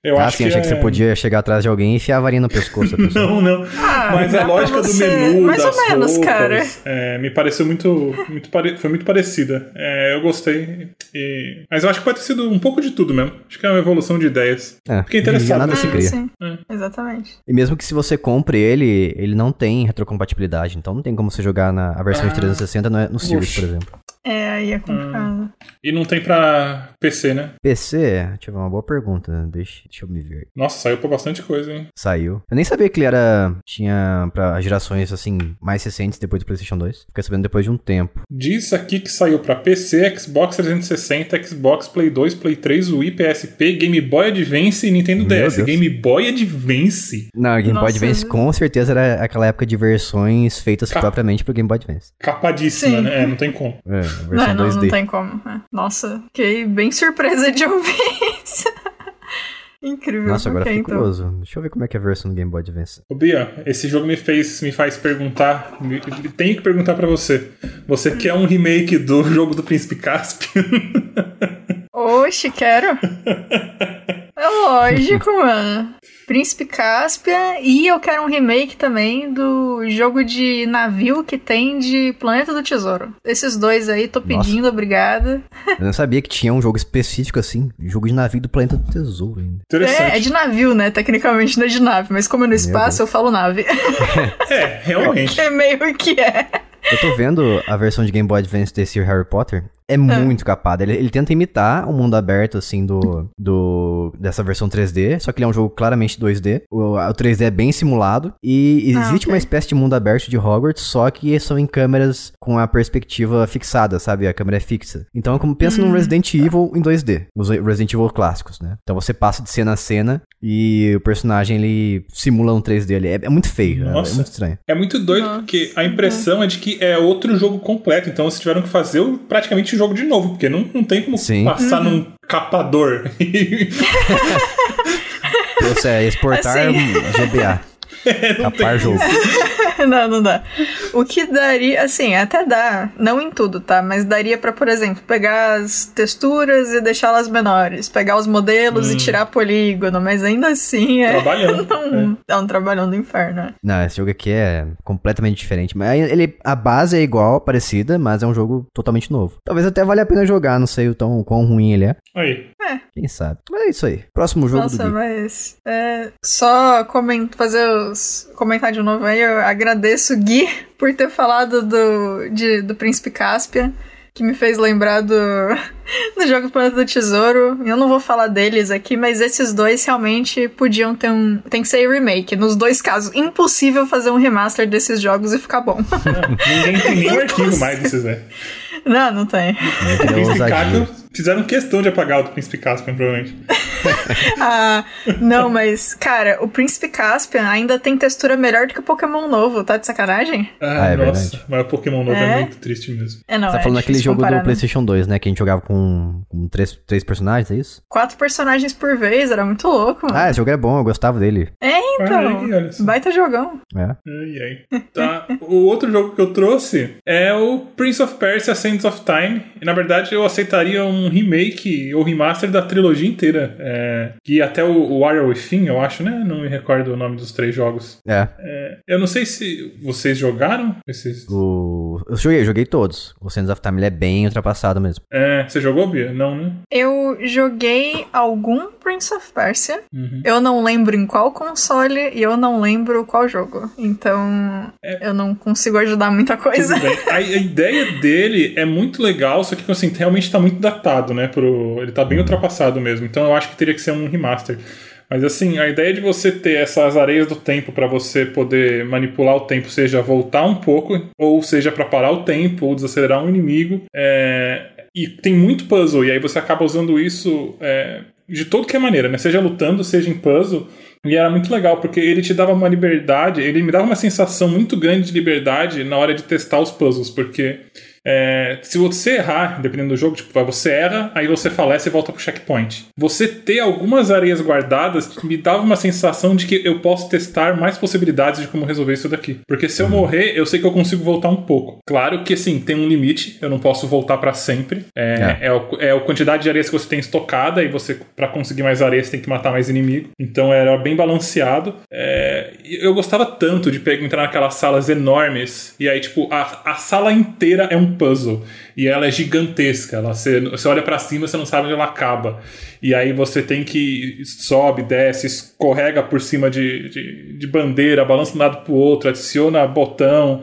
Eu ah, acho sim, que achei é... que você podia chegar atrás de alguém e enfiar a varinha no pescoço. não, não. Ah, Mas a lógica do menu, Mais das ou menos, roupas, cara. É, me pareceu muito, muito pare... foi muito parecida. É, eu gostei. E... Mas eu acho que pode ter sido um pouco de tudo mesmo. Acho que é uma evolução de ideias. É, Fiquei interessado. Nada se cria. Sim, é. exatamente. E mesmo que se você compre ele, ele não tem retrocompatibilidade. Então não tem como você jogar na a versão ah, de 360 no, no Series, por exemplo. É, aí é complicado. Hum. E não tem pra PC, né? PC? Deixa eu ver, uma boa pergunta. Deixa, deixa eu me ver. Nossa, saiu pra bastante coisa, hein? Saiu. Eu nem sabia que ele era. Tinha pra gerações, assim, mais recentes depois do PlayStation 2. Fiquei sabendo depois de um tempo. Diz aqui que saiu pra PC, Xbox 360, Xbox, Play 2, Play 3, Wii, PSP, Game Boy Advance e Nintendo Meu DS. Deus. Game Boy Advance? Não, Game Nossa, Boy Advance com certeza era aquela época de versões feitas Cap... propriamente pro Game Boy Advance. Capadíssima, Sim. né? É, não tem como. É a versão não, 2D. Não tem como. É. Nossa, fiquei bem surpresa de ouvir isso. Incrível. Nossa, agora okay, fiquei então. curioso. Deixa eu ver como é que é a versão do Game Boy Advance. Ô Bia, esse jogo me fez, me faz perguntar, me, tenho que perguntar para você. Você quer um remake do jogo do Príncipe Caspian? Oxe, quero. É lógico, mano. Príncipe Cáspia e eu quero um remake também do jogo de navio que tem de Planeta do Tesouro. Esses dois aí, tô pedindo, Nossa. obrigada. Eu não sabia que tinha um jogo específico assim, jogo de navio do Planeta do Tesouro ainda. É, é de navio, né? Tecnicamente não é de nave, mas como é no espaço, eu falo nave. é, realmente. É meio que é. Eu tô vendo a versão de Game Boy Advance desse Harry Potter é, é muito capado. Ele, ele, tenta imitar o mundo aberto, assim, do, do dessa versão 3D, só que ele é um jogo claramente 2D. O, o 3D é bem simulado. E existe ah, okay. uma espécie de mundo aberto de Hogwarts, só que são em câmeras com a perspectiva fixada, sabe? A câmera é fixa. Então, como pensa hum, num Resident tá. Evil em 2D, os Resident Evil clássicos, né? Então você passa de cena a cena e o personagem ele simula um 3D ali. É, é muito feio, Nossa. É, é, muito estranho. É muito doido, Nossa. porque a impressão é de que é outro jogo completo. Então, eles tiveram que fazer praticamente o jogo de novo, porque não, não tem como Sim. passar uhum. num capador. Você é exportar assim... GBA. É, Capar jogo. não, não dá. O que daria, assim, até dá, não em tudo, tá? Mas daria para, por exemplo, pegar as texturas e deixá-las menores, pegar os modelos hum. e tirar polígono, mas ainda assim é. Trabalhando. Não, é. é um trabalhão do inferno. Não, esse jogo aqui é completamente diferente. Mas ele, a base é igual, parecida, mas é um jogo totalmente novo. Talvez até valha a pena jogar, não sei o tão quão ruim ele é. Aí. É. Quem sabe. Mas é isso aí. Próximo jogo Nossa, do mas. É, só coment, fazer os. Comentar de novo aí, eu agradeço o Gui por ter falado do, de, do Príncipe Caspian que me fez lembrar do, do jogo do Planeta do Tesouro. Eu não vou falar deles aqui, mas esses dois realmente podiam ter um. Tem que ser remake. Nos dois casos, impossível fazer um remaster desses jogos e ficar bom. Não, ninguém tem nenhum arquivo mais desses, né? Não, não tem. Fizeram questão de apagar o Príncipe Caspian, provavelmente. ah, não, mas, cara, o Príncipe Caspian ainda tem textura melhor do que o Pokémon novo, tá de sacanagem? Ah, ah é nossa, verdade. mas o Pokémon novo é? é, muito triste mesmo. É, não, Você tá é falando daquele jogo comparar, do né? PlayStation 2, né? Que a gente jogava com, com três, três personagens, é isso? Quatro personagens por vez, era muito louco. Mano. Ah, esse jogo é bom, eu gostava dele. É, então. Só. Baita jogão. É. Ai, ai. Tá. o outro jogo que eu trouxe é o Prince of Persia Sands of Time. E, na verdade, eu aceitaria um remake ou remaster da trilogia inteira. É, que até o Warrior Within, eu acho, né? Não me recordo o nome dos três jogos. É. É, eu não sei se vocês jogaram esses. O... Eu joguei, eu joguei todos. O Sands of Time ele é bem ultrapassado mesmo. É, você jogou, Bia? Não, né? Eu joguei algum Prince of Persia. Uhum. Eu não lembro em qual console e eu não lembro qual jogo. Então, eu não consigo ajudar muita coisa. Tudo bem. A, a ideia dele é muito legal, só que assim, realmente tá muito datado, né? Pro, ele tá bem ultrapassado mesmo. Então eu acho que teria que ser um remaster. Mas assim, a ideia de você ter essas areias do tempo para você poder manipular o tempo, seja voltar um pouco, ou seja para parar o tempo, ou desacelerar um inimigo, é... e tem muito puzzle, e aí você acaba usando isso é... de todo que é maneira, né? Seja lutando, seja em puzzle. E era muito legal, porque ele te dava uma liberdade, ele me dava uma sensação muito grande de liberdade na hora de testar os puzzles, porque é, se você errar, dependendo do jogo, tipo, você erra, aí você falece e volta pro checkpoint. Você ter algumas areias guardadas me dava uma sensação de que eu posso testar mais possibilidades de como resolver isso daqui. Porque se eu morrer, eu sei que eu consigo voltar um pouco. Claro que, assim, tem um limite, eu não posso voltar para sempre. É, é. o- é a quantidade de areias que você tem estocada, e você, para conseguir mais areias, tem que matar mais inimigo. Então era bem balanceado. É, eu gostava tanto de pegar, entrar naquelas salas enormes, e aí, tipo, a, a sala inteira é um puzzle. E ela é gigantesca. Ela, você, você olha para cima, você não sabe onde ela acaba. E aí você tem que sobe, desce, escorrega por cima de, de, de bandeira, balança de um lado pro outro, adiciona botão.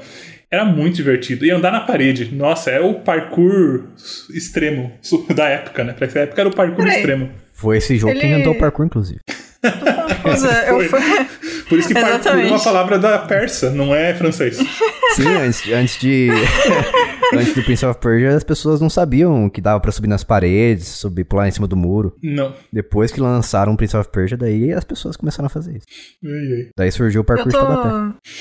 Era muito divertido. E andar na parede. Nossa, é o parkour extremo da época, né? Pra essa época era o parkour Peraí. extremo. Foi esse jogo que Ele- inventou o parkour, inclusive. Confusa. Eu Foi. fui... Por isso que parkour é uma palavra da persa, não é francês. Sim, antes, antes de. antes do Prince of Persia, as pessoas não sabiam que dava pra subir nas paredes, subir, pular em cima do muro. Não. Depois que lançaram o Prince of Persia, daí as pessoas começaram a fazer isso. Ai, ai. Daí surgiu o Eu parkour de Taubaté.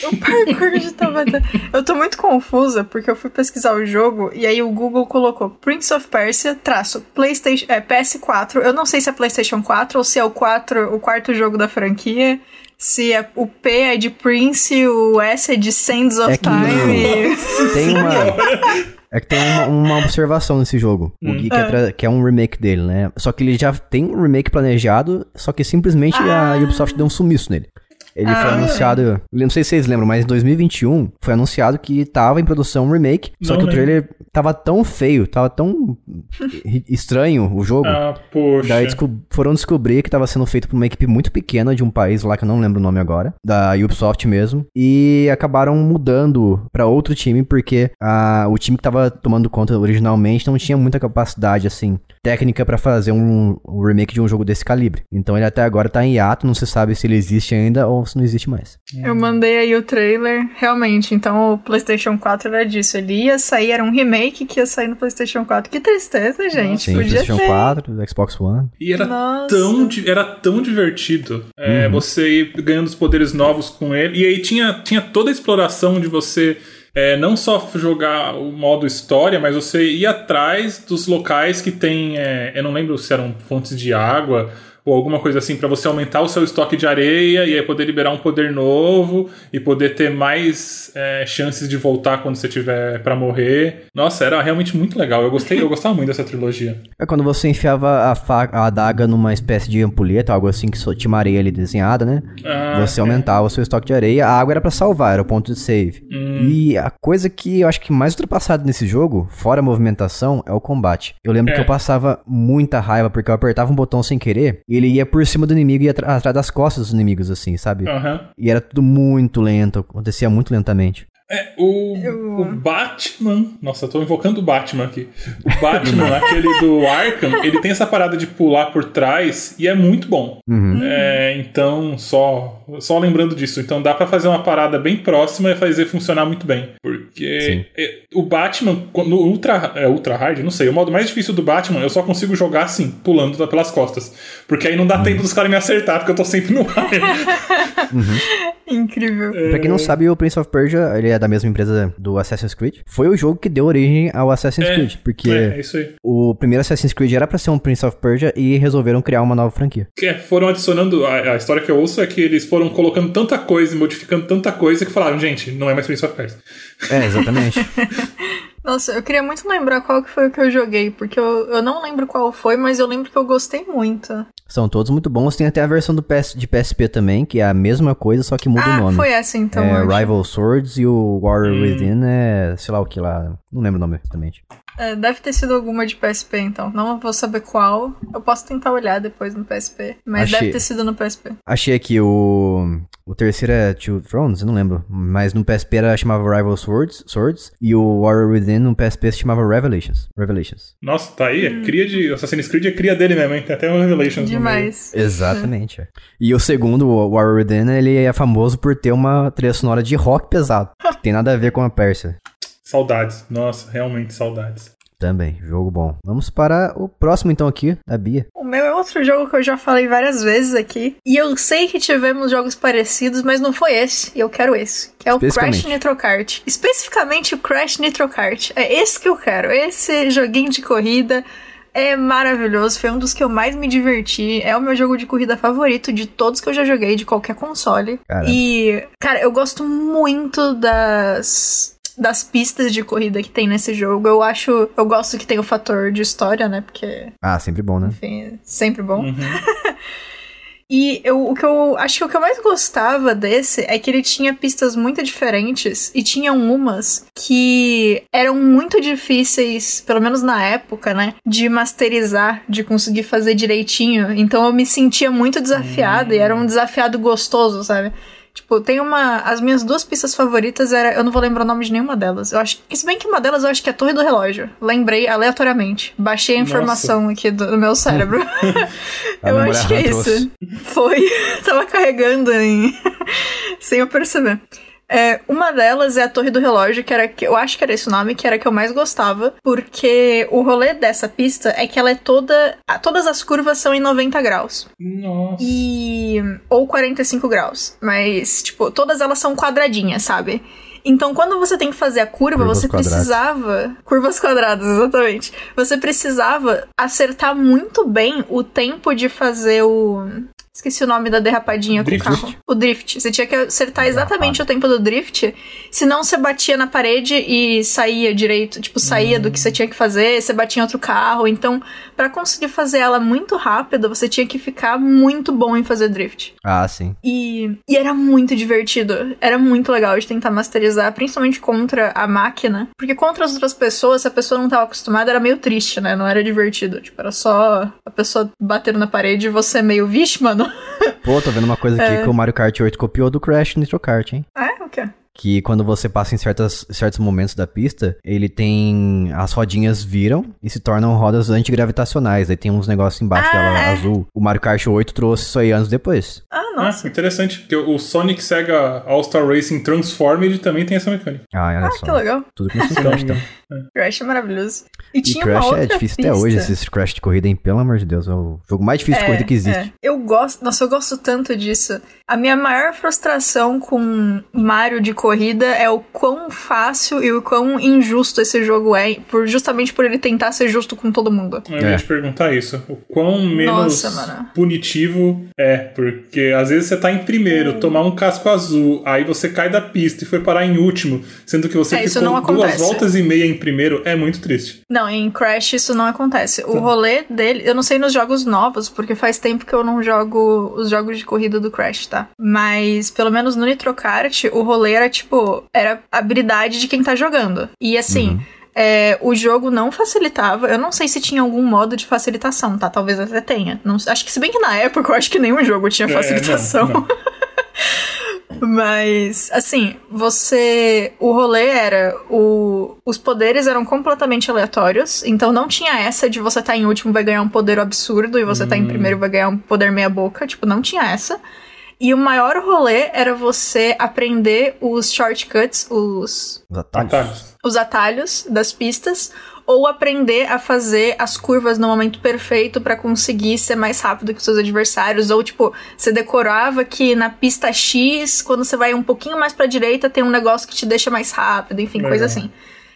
tô. O parkour de Taubaté. Eu tô muito confusa porque eu fui pesquisar o jogo e aí o Google colocou Prince of Persia, traço, PlayStation, é, PS4. Eu não sei se é PlayStation 4 ou se é o 4, o quarto jogo da franquia. Se é, o P é de Prince, o S é de Sands of É que- Time. Tem uma. É que tem uma, uma observação nesse jogo. O Gui quer tra- que é um remake dele, né? Só que ele já tem um remake planejado, só que simplesmente a Ubisoft deu um sumiço nele. Ele foi Ah. anunciado, eu não sei se vocês lembram, mas em 2021 foi anunciado que tava em produção um remake, só Não que o lembro. trailer tava tão feio, tava tão estranho o jogo. Ah, poxa. Daí foram descobrir que tava sendo feito por uma equipe muito pequena de um país lá que eu não lembro o nome agora, da Ubisoft mesmo, e acabaram mudando pra outro time porque a, o time que tava tomando conta originalmente não tinha muita capacidade assim técnica pra fazer um, um remake de um jogo desse calibre. Então ele até agora tá em hiato, não se sabe se ele existe ainda ou se não existe mais. Eu mandei aí o trailer, realmente. Então o PlayStation 4 era disso. Ele ia sair, era um remake que ia sair no PlayStation 4. Que tristeza, gente. Sim, Podia PlayStation ter. 4, Xbox One. E era Nossa. tão, era tão divertido é, você ir ganhando os poderes novos com ele. E aí tinha, tinha toda a exploração de você é, não só jogar o modo história, mas você ir atrás dos locais que tem. é, eu não lembro se eram fontes de água ou alguma coisa assim, para você aumentar o seu estoque de areia e aí poder liberar um poder novo e poder ter mais é, chances de voltar quando você tiver para morrer. Nossa, era realmente muito legal. Eu gostei, eu gostava muito dessa trilogia. É quando você enfiava a, faca, a adaga numa espécie de ampulheta, algo assim que só tinha uma areia ali desenhada, né? Ah, você aumentava o seu estoque de areia. A água era pra salvar, era o ponto de save. Hum. E a coisa que eu acho que mais ultrapassada nesse jogo, fora a movimentação, é o combate. Eu lembro É. que eu passava muita raiva porque eu apertava um botão sem querer ele ia por cima do inimigo e ia atrás das costas dos inimigos, assim, sabe? Aham. E era tudo muito lento, acontecia muito lentamente. É, o, Eu- o Batman. Nossa, eu tô invocando o Batman aqui. O Batman, aquele do Arkham, ele tem essa parada de pular por trás e é muito bom. Uhum. É, então, só, só lembrando disso. Então dá pra fazer uma parada bem próxima e fazer funcionar muito bem. Porque é, o Batman, no Ultra, é, Ultra Hard, não sei, o modo mais difícil do Batman eu só consigo jogar assim, pulando pelas costas. Porque aí não dá tempo dos caras me acertar, porque eu tô sempre no ar. Incrível. Pra quem não sabe, o Prince of Persia, ele é da mesma empresa do Assassin's Creed. Foi o jogo que deu origem ao Assassin's É, Creed, porque É, é isso aí. o primeiro Assassin's Creed era pra ser um Prince of Persia e resolveram criar uma nova franquia. Que é, foram adicionando. A, a história que eu ouço é que eles foram colocando tanta coisa e modificando tanta coisa que falaram, gente, não é mais Prince of Persia. É, exatamente. Nossa, eu queria muito lembrar qual que foi o que eu joguei, porque eu, eu não lembro qual foi, mas eu lembro que eu gostei muito. São todos muito bons. Tem até a versão do PS, de PSP também, que é a mesma coisa, só que muda o ah, nome. foi essa então. é hoje. Rival Swords e o Warrior Hum. Within é, sei lá o que lá. Não lembro o nome exatamente. É, deve ter sido alguma de PSP, então. Não vou saber qual. Eu posso tentar olhar depois no PSP. Mas Achei. deve ter sido no PSP. Achei aqui o. O terceiro é Two Thrones, eu não lembro. Mas no PSP era, chamava Rival Swords, Swords e o Warrior Within no PSP se chamava Revelations. Revelations. Nossa, tá aí. Hum. É cria de. Assassin's Creed é cria dele mesmo, hein? Tem até o Revelations. Demais. Exatamente. é. E o segundo, o Warrior Within, ele é famoso por ter uma trilha sonora de rock pesado. que tem nada a ver com a Pérsia. Saudades. Nossa, realmente saudades. Também, jogo bom. Vamos para o próximo então aqui, da Bia. O meu é outro jogo que eu já falei várias vezes aqui. E eu sei que tivemos jogos parecidos, mas não foi esse. E eu quero esse. Que é o Crash. Nitro Kart. Especificamente o Crash Nitro Kart. É esse que eu quero. Esse joguinho de corrida. É maravilhoso, foi um dos que eu mais me diverti. É o meu jogo de corrida favorito de todos que eu já joguei, de qualquer console. Caramba. E, cara, eu gosto muito das das pistas de corrida que tem nesse jogo. Eu acho, eu gosto que tem o fator de história, né? Porque Ah, sempre bom, né? enfim, é sempre bom. Uhum. E eu, o que eu acho que o que eu mais gostava desse é que ele tinha pistas muito diferentes e tinham umas que eram muito difíceis, pelo menos na época, né, de masterizar, de conseguir fazer direitinho. Então eu me sentia muito desafiada e era um desafiado gostoso, sabe? Tipo, tem uma. As minhas duas pistas favoritas era. Eu não vou lembrar o nome de nenhuma delas. Eu acho se bem que uma delas eu acho que é a Torre do Relógio. Lembrei aleatoriamente. Baixei a Nossa. informação aqui do, do meu cérebro. Eu acho que é isso. Foi. Tava carregando em. Sem eu perceber. É, uma delas é a Torre do Relógio, que era que eu acho que era esse o nome, que era a que eu mais gostava, porque o rolê dessa pista é que ela é toda. Todas as curvas são em 90 graus. Nossa. E. Ou 45 graus. Mas, tipo, todas elas são quadradinhas, sabe? Então, quando você tem que fazer a curva, Curvas você quadradas. precisava. Curvas quadradas, exatamente. Você precisava acertar muito bem o tempo de fazer o. Esqueci o nome da derrapadinha Drift. com o carro. O drift. Você tinha que acertar exatamente o tempo do drift. Senão você batia na parede e saía direito. Tipo, saía do que você tinha que fazer, você batia em outro carro. Então, pra conseguir fazer ela muito rápido, você tinha que ficar muito bom em fazer drift. Ah, sim. E, e era muito divertido. Era muito legal de tentar masterizar, principalmente contra a máquina. Porque contra as outras pessoas, se a pessoa não tava acostumada, era meio triste, né? Não era divertido. Tipo, era só a pessoa batendo na parede e você meio, vixe, mano. Pô, tô vendo uma coisa aqui É. que o Mario Kart 8 copiou do Crash Nitro Kart, hein? Ah, é? O quê? Que quando você passa em certas, certos momentos da pista, ele tem. As rodinhas viram e se tornam rodas antigravitacionais. Aí tem uns negócios embaixo Ah, dela é. azul. O Mario Kart 8 trouxe isso aí anos depois. Ah, Ah, nossa. interessante. Porque o Sonic Sega All-Star Racing Transformed também tem essa mecânica. Ah, olha Ah, só. que legal. Tudo Crash, me então. engano. Crash é maravilhoso. E, E tinha uma Crash outra é difícil pista. até hoje, esses Crash de corrida, hein? Pelo amor de Deus, é o jogo mais difícil de corrida que existe. é. Eu gosto, nossa, eu gosto tanto disso. A minha maior frustração com Mario de corrida é o quão fácil e o quão injusto esse jogo é, por, justamente por ele tentar ser justo com todo mundo. Eu É. ia te perguntar isso. O quão menos Nossa, punitivo é. Porque às vezes você tá em primeiro, Hum. tomar um casco azul, aí você cai da pista e foi parar em último, sendo que você É, ficou não duas voltas e meia em primeiro, é muito triste. Não, em Crash isso não acontece. Tá. O rolê dele, eu não sei nos jogos novos, porque faz tempo que eu não jogo os jogos de corrida do Crash, tá? Mas pelo menos no Nitro Kart, o rolê era tipo, era habilidade de quem tá jogando. E assim, Uhum. é, o jogo não facilitava. Eu não sei se tinha algum modo de facilitação, tá? Talvez até tenha. Não, acho que se bem que na época eu acho que nenhum jogo tinha É, facilitação. não, não. Mas, assim, você. O rolê era. O, os poderes eram completamente aleatórios. Então não tinha essa de você tá em último vai ganhar um poder absurdo e você tá em primeiro vai ganhar um poder meia-boca. Tipo, não tinha essa. E o maior rolê era você aprender os shortcuts, os, Os atalhos. Os atalhos das pistas, ou aprender a fazer as curvas no momento perfeito para conseguir ser mais rápido que os seus adversários, ou tipo, você decorava que na pista X, quando você vai um pouquinho mais para direita, tem um negócio que te deixa mais rápido, enfim, Legal. coisa assim.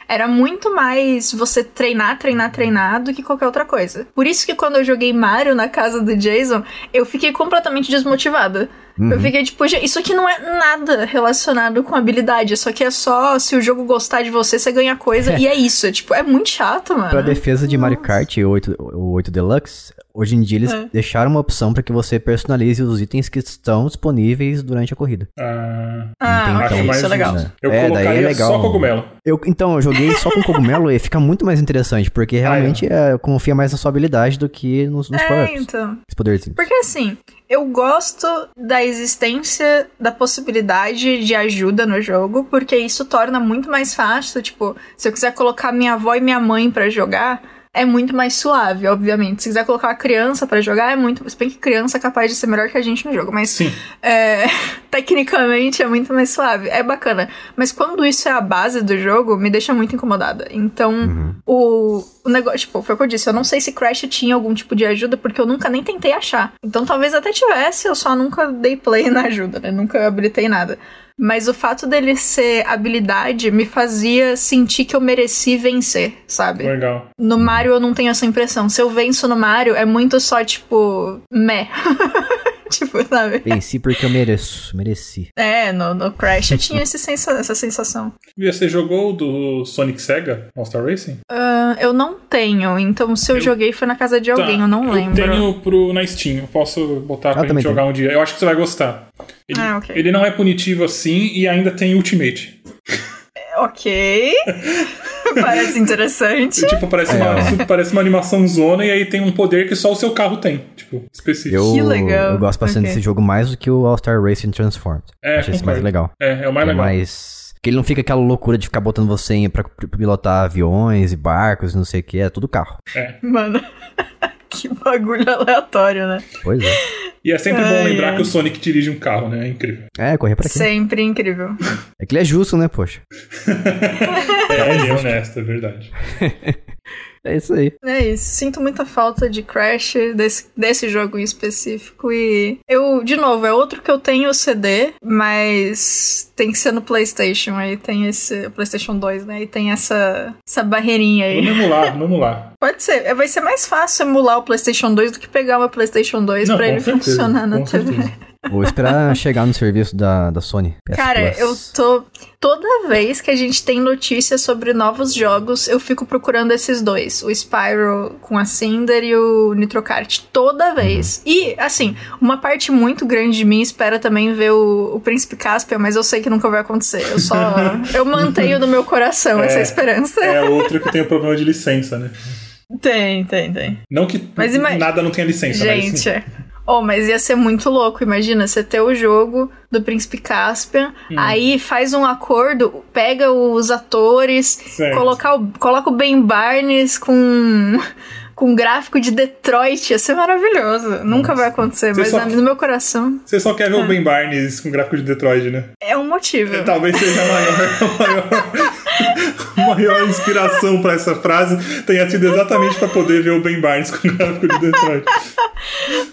Era muito mais você treinar, treinar, treinar do que qualquer outra coisa. Por isso que quando eu joguei Mario na casa do Jason, eu fiquei completamente desmotivada. Eu fiquei tipo, "Gente, isso aqui não é nada relacionado com habilidade. Isso aqui é só se o jogo gostar de você, você ganha coisa. e é isso. É, tipo, é muito chato, mano. Pra defesa de Mario Kart o 8, o 8 Deluxe, hoje em dia eles É. deixaram uma opção pra que você personalize os itens que estão disponíveis durante a corrida. Ah, Ah, Entende? ok, acho Então, mais isso é legal. justo. Eu É, daí é legal. só cogumelo. Eu, então, eu joguei só com cogumelo e fica muito mais interessante, porque realmente é, confia mais na sua habilidade do que nos, nos É, power-ups. então. Os poderzinhos. Porque assim, eu gosto da existência da possibilidade de ajuda no jogo, porque isso torna muito mais fácil. Tipo, se eu quiser colocar minha avó e minha mãe pra jogar, é muito mais suave, obviamente. Se quiser colocar a criança pra jogar, é muito. Se bem que criança é capaz de ser melhor que a gente no jogo, mas Sim. é, tecnicamente é muito mais suave. É bacana. Mas quando isso é a base do jogo, me deixa muito incomodada. Então, o, o negócio, tipo, foi o que eu disse. Eu não sei se Crash tinha algum tipo de ajuda, porque eu nunca nem tentei achar. Então talvez até tivesse, eu só nunca dei play na ajuda, né? Nunca habilitei nada. Mas o fato dele ser habilidade me fazia sentir que eu mereci vencer, sabe? Legal. No Mario eu não tenho essa impressão. Se eu venço no Mario, é muito só, tipo, meh. tipo, sabe? Venci porque eu mereço, mereci. É, no, no Crash eu tinha esse sensa essa sensação. E você jogou o do Sonic Sega, Star Racing? Ah, eu não tenho, então se eu, Eu- joguei foi na casa de alguém, eu não lembro. Tá, Eu tenho pro, na Steam, eu posso botar pra gente jogar um dia. Eu acho que você vai gostar. Ele, Ah, ok. ele não é punitivo assim e ainda tem Ultimate. Ok. Parece interessante. E, tipo, parece, É. uma, parece uma animação zona e aí tem um poder que só o seu carro tem. Tipo, específico. Eu, Que legal. eu gosto bastante Ok. desse jogo mais do que o All-Star Racing Transformed. É, Achei esse mais legal. É, é o mais É legal. mais... Porque ele não fica aquela loucura de ficar botando você em- pra pilotar aviões e barcos e não sei o que, é tudo carro. É. Mano. que bagulho aleatório, né? Pois é. E é sempre bom lembrar ai. que o Sonic dirige um carro, né? É incrível. É, correr pra quê? Sempre incrível. É que ele é justo, né, poxa? É, ele é honesto, é verdade. É isso aí. É isso. Sinto muita falta de Crash, desse, desse jogo em específico. E eu, de novo, é outro que eu tenho o CD, mas tem que ser no PlayStation. Aí tem esse. PlayStation 2, né? E tem essa, essa barreirinha aí. Vamos emular, vamos emular. Pode ser. É, Vai ser mais fácil emular o PlayStation 2 do que pegar uma PlayStation 2 Não, pra com ele certeza, funcionar na TV. certeza. Vou esperar chegar no serviço da, da Sony. PS Cara, Plus. eu tô. Toda vez que a gente tem notícias sobre novos jogos, eu fico procurando esses dois: o Spyro com a Cinder e o Nitro Kart. Toda vez. E, assim, uma parte muito grande de mim espera também ver o, o Príncipe Caspian, mas eu sei que nunca vai acontecer. Eu só. eu mantenho no meu coração essa É, esperança. É outro que tem o problema de licença, né? Tem, tem, tem. Não que Mas nada não tenha licença, mas Gente, é. Oh, mas ia ser muito louco. Imagina você ter o jogo do Príncipe Caspian, Hum. aí faz um acordo, pega os atores, Certo. colocar o, coloca o Ben Barnes com com gráfico de Detroit. Ia ser maravilhoso. Nunca vai acontecer, mas só- no meu coração você só quer ver Ah. o Ben Barnes com gráfico de Detroit, né? é um motivo. Talvez seja maior, maior, maior inspiração pra essa frase tenha sido exatamente pra poder ver o Ben Barnes com gráfico de Detroit.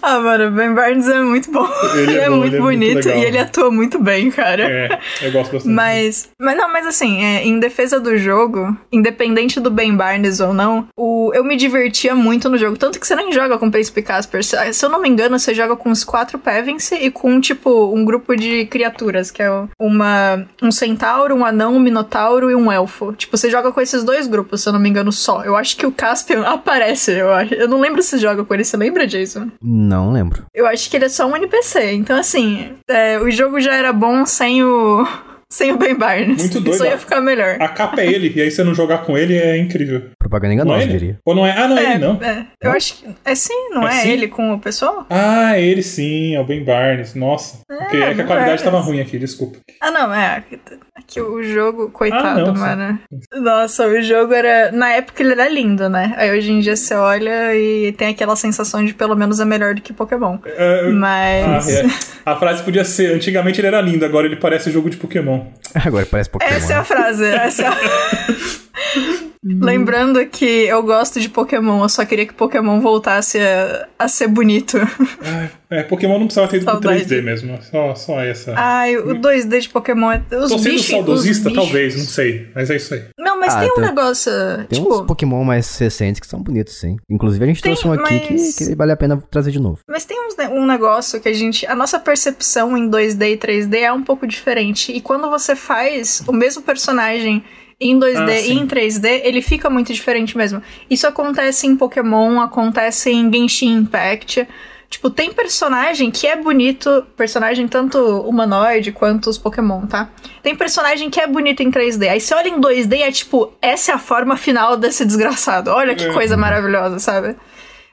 Ah, mano, o Ben Barnes é muito bom. Ele é é bom, muito ele é muito bonito e ele atua muito bem, cara. É, eu gosto bastante. Mas, mas não, mas assim, é, em defesa do jogo, independente do Ben Barnes ou não, o, eu me divertia muito no jogo. Tanto que você nem joga com o Príncipe Casper. Se, se eu não me engano, você joga com os quatro Pevensey e com, tipo, um grupo de criaturas, que é o- uma, um centauro, um anão, um minotauro e um elfo. Tipo, você joga com esses dois grupos, se eu não me engano, só. Eu acho que o Caspian aparece, eu acho. Eu não lembro se joga com ele. Você lembra, Jason? Não lembro. Eu acho que ele é só um NPC. Então, assim, é, o jogo já era bom sem o. Sem o Ben Barnes. Muito doido, Só ia ficar melhor. A capa é ele, e aí você não jogar com ele é incrível. Propaganda Não enganosa, é diria. Ou não é? Ah, não é, ele, não. é. Eu acho que. É sim, não É é, sim? ele com o pessoal? Ah, é ele sim, é o Ben Barnes. Nossa. Porque é que a qualidade Barnes. tava ruim aqui, desculpa. Ah, não, é. Aqui, aqui o jogo, coitado, Ah, não, sim. mano. Nossa, o jogo era. Na época ele era lindo, né? Aí hoje em dia você olha e tem aquela sensação de pelo menos é melhor do que Pokémon. É, Mas. ah, é. A frase podia ser: antigamente ele era lindo, agora ele parece jogo de Pokémon. Agora parece Pokémon. Essa é a né? frase. Essa é a... Lembrando que eu gosto de Pokémon, eu só queria que Pokémon voltasse a, a ser bonito. É, é, Pokémon não precisava ter ido pro Saudade. 3D mesmo. Só, só essa. Ai, o 2D de Pokémon é. Os Tô sendo bichos, saudosista, talvez, não sei. Mas é isso aí. Não, mas Ah, tem um negócio. Tem tipo, uns Pokémon mais recentes que são bonitos, sim. Inclusive, a gente Tem, trouxe um aqui mas- que, que vale a pena trazer de novo. Mas tem uns um negócio que a gente. A nossa percepção em 2D e 3D é um pouco diferente. E quando você faz o mesmo personagem em 2D Ah, e em 3D, ele fica muito diferente mesmo. Isso acontece em Pokémon, acontece em Genshin Impact. Tipo, tem personagem que é bonito, personagem tanto humanoide quanto os Pokémon, tá? Tem personagem que é bonito em 3D. Aí você olha em 2D e é tipo, essa é a forma final desse desgraçado. Olha que É. coisa maravilhosa, sabe?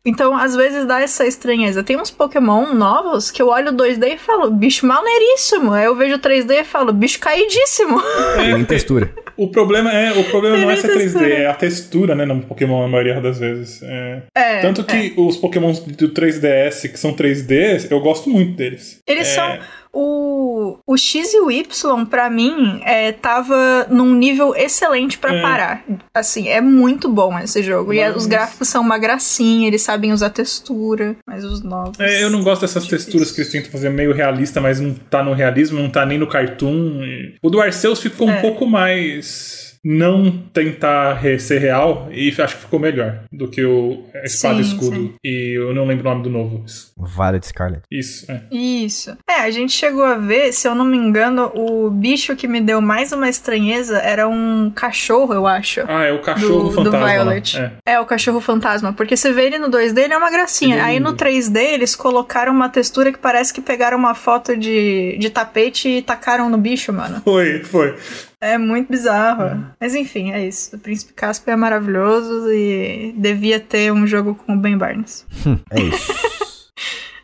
Então, às vezes dá essa estranheza. Tem uns Pokémon novos que eu olho o 2D e falo, bicho maneiríssimo. Aí eu vejo o 3D e falo, bicho caidíssimo. Tem nem textura. O problema é, o problema Tem não é ser 3D, textura. é a textura, né, no Pokémon, a maioria das vezes. É. É, Tanto que os Pokémons do 3DS, que são 3D, eu gosto muito deles. Eles É, são. O, o X e o Y, pra mim, é, tava num nível excelente pra É. parar. Assim, é muito bom esse jogo. E Mas- os gráficos são uma gracinha, eles sabem usar textura, mas os novos. É, eu não gosto dessas Difícil. texturas que eles tentam fazer meio realista, mas não tá no realismo, não tá nem no cartoon. E O do Arceus ficou É. um pouco mais não tentar ser real e acho que ficou melhor do que o Espada e Sim, Escudo. sim. E eu não lembro o nome do novo. Isso, Violet Scarlet. Isso, é. Isso. É, a gente chegou a ver, se eu não me engano, o bicho que me deu mais uma estranheza era um cachorro, eu acho. Ah, é o cachorro do, do fantasma. lá. Violet. É. É. o cachorro fantasma. Porque você vê ele no 2D, ele é uma gracinha. Ele é Aí no lindo. 3D, eles colocaram uma textura que parece que pegaram uma foto de, de tapete e tacaram no bicho, mano. Foi, foi. É muito bizarro. Uhum. Mas enfim, é isso. O Príncipe Caspian é maravilhoso e devia ter um jogo com o Ben Barnes. É isso.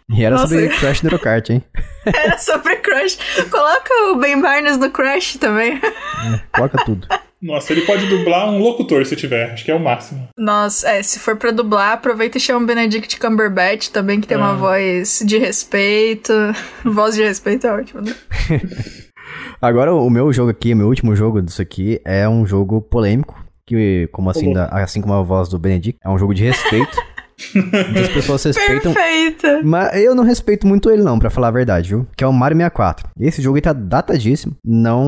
E era Nossa. sobre Crash Nero Kart, hein? Era sobre Crash. Coloca o Ben Barnes no Crash também. Coloca tudo. Nossa, ele pode dublar um locutor se tiver. Acho que é o máximo. Nossa, é, se for pra dublar, aproveita e chama o Benedict Cumberbatch também, que tem uma Ah. voz de respeito. voz de respeito é ótimo, né? Agora, o meu jogo aqui, o meu último jogo disso aqui, é um jogo polêmico. Que, como assim, da- assim como a voz do Benedict, é um jogo de respeito. Muitas pessoas respeitam. Perfeita! Mas eu não respeito muito ele, não, pra falar a verdade, viu? Que é o Mario 64. Esse jogo aí tá datadíssimo. Não.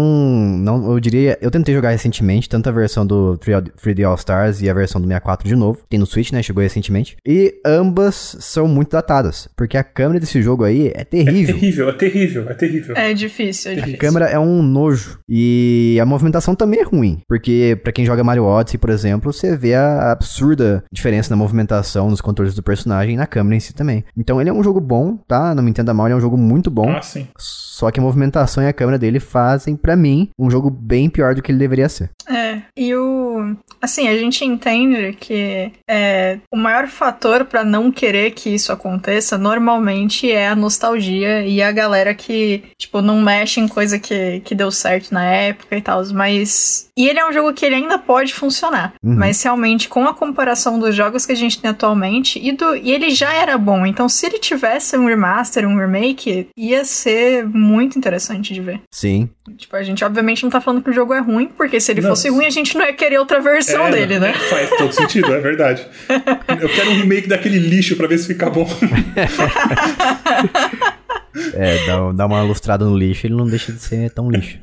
não Eu diria. Eu tentei jogar recentemente, tanto a versão do 3D All Stars e a versão do 64 de novo. Tem no Switch, né? Chegou recentemente. E ambas são muito datadas. Porque a câmera desse jogo aí é É terrível. terrível, é terrível, é terrível. É difícil, é A difícil. câmera é um nojo. E a movimentação também é ruim. Porque, pra quem joga Mario Odyssey, por exemplo, você vê a absurda diferença na movimentação, nos controles do personagem e na câmera em si também. Então ele é um jogo bom, tá? Não me entenda mal, ele é um jogo muito bom. Ah, sim. Só que a movimentação e a câmera dele fazem, pra mim, um jogo bem pior do que ele deveria ser. É, e o. Assim, a gente entende que é, o maior fator pra não querer que isso aconteça normalmente é a nostalgia e a galera que, tipo, não mexe em coisa que, que deu certo na época e tal. Mas. E ele é um jogo que ele ainda pode funcionar. Uhum. Mas realmente, com a comparação dos jogos que a gente tem atualmente, e, do, e ele já era bom. Então, se ele tivesse um remaster, um remake, ia ser muito interessante de ver. Sim. Tipo, a gente obviamente não tá falando que o jogo é ruim, porque se ele Não. fosse ruim, a gente não ia querer outra versão É, dele, né? Faz todo sentido, é verdade. Eu quero um remake daquele lixo pra ver se fica bom. É, dá, dá uma lustrada no lixo, ele não deixa de ser tão lixo.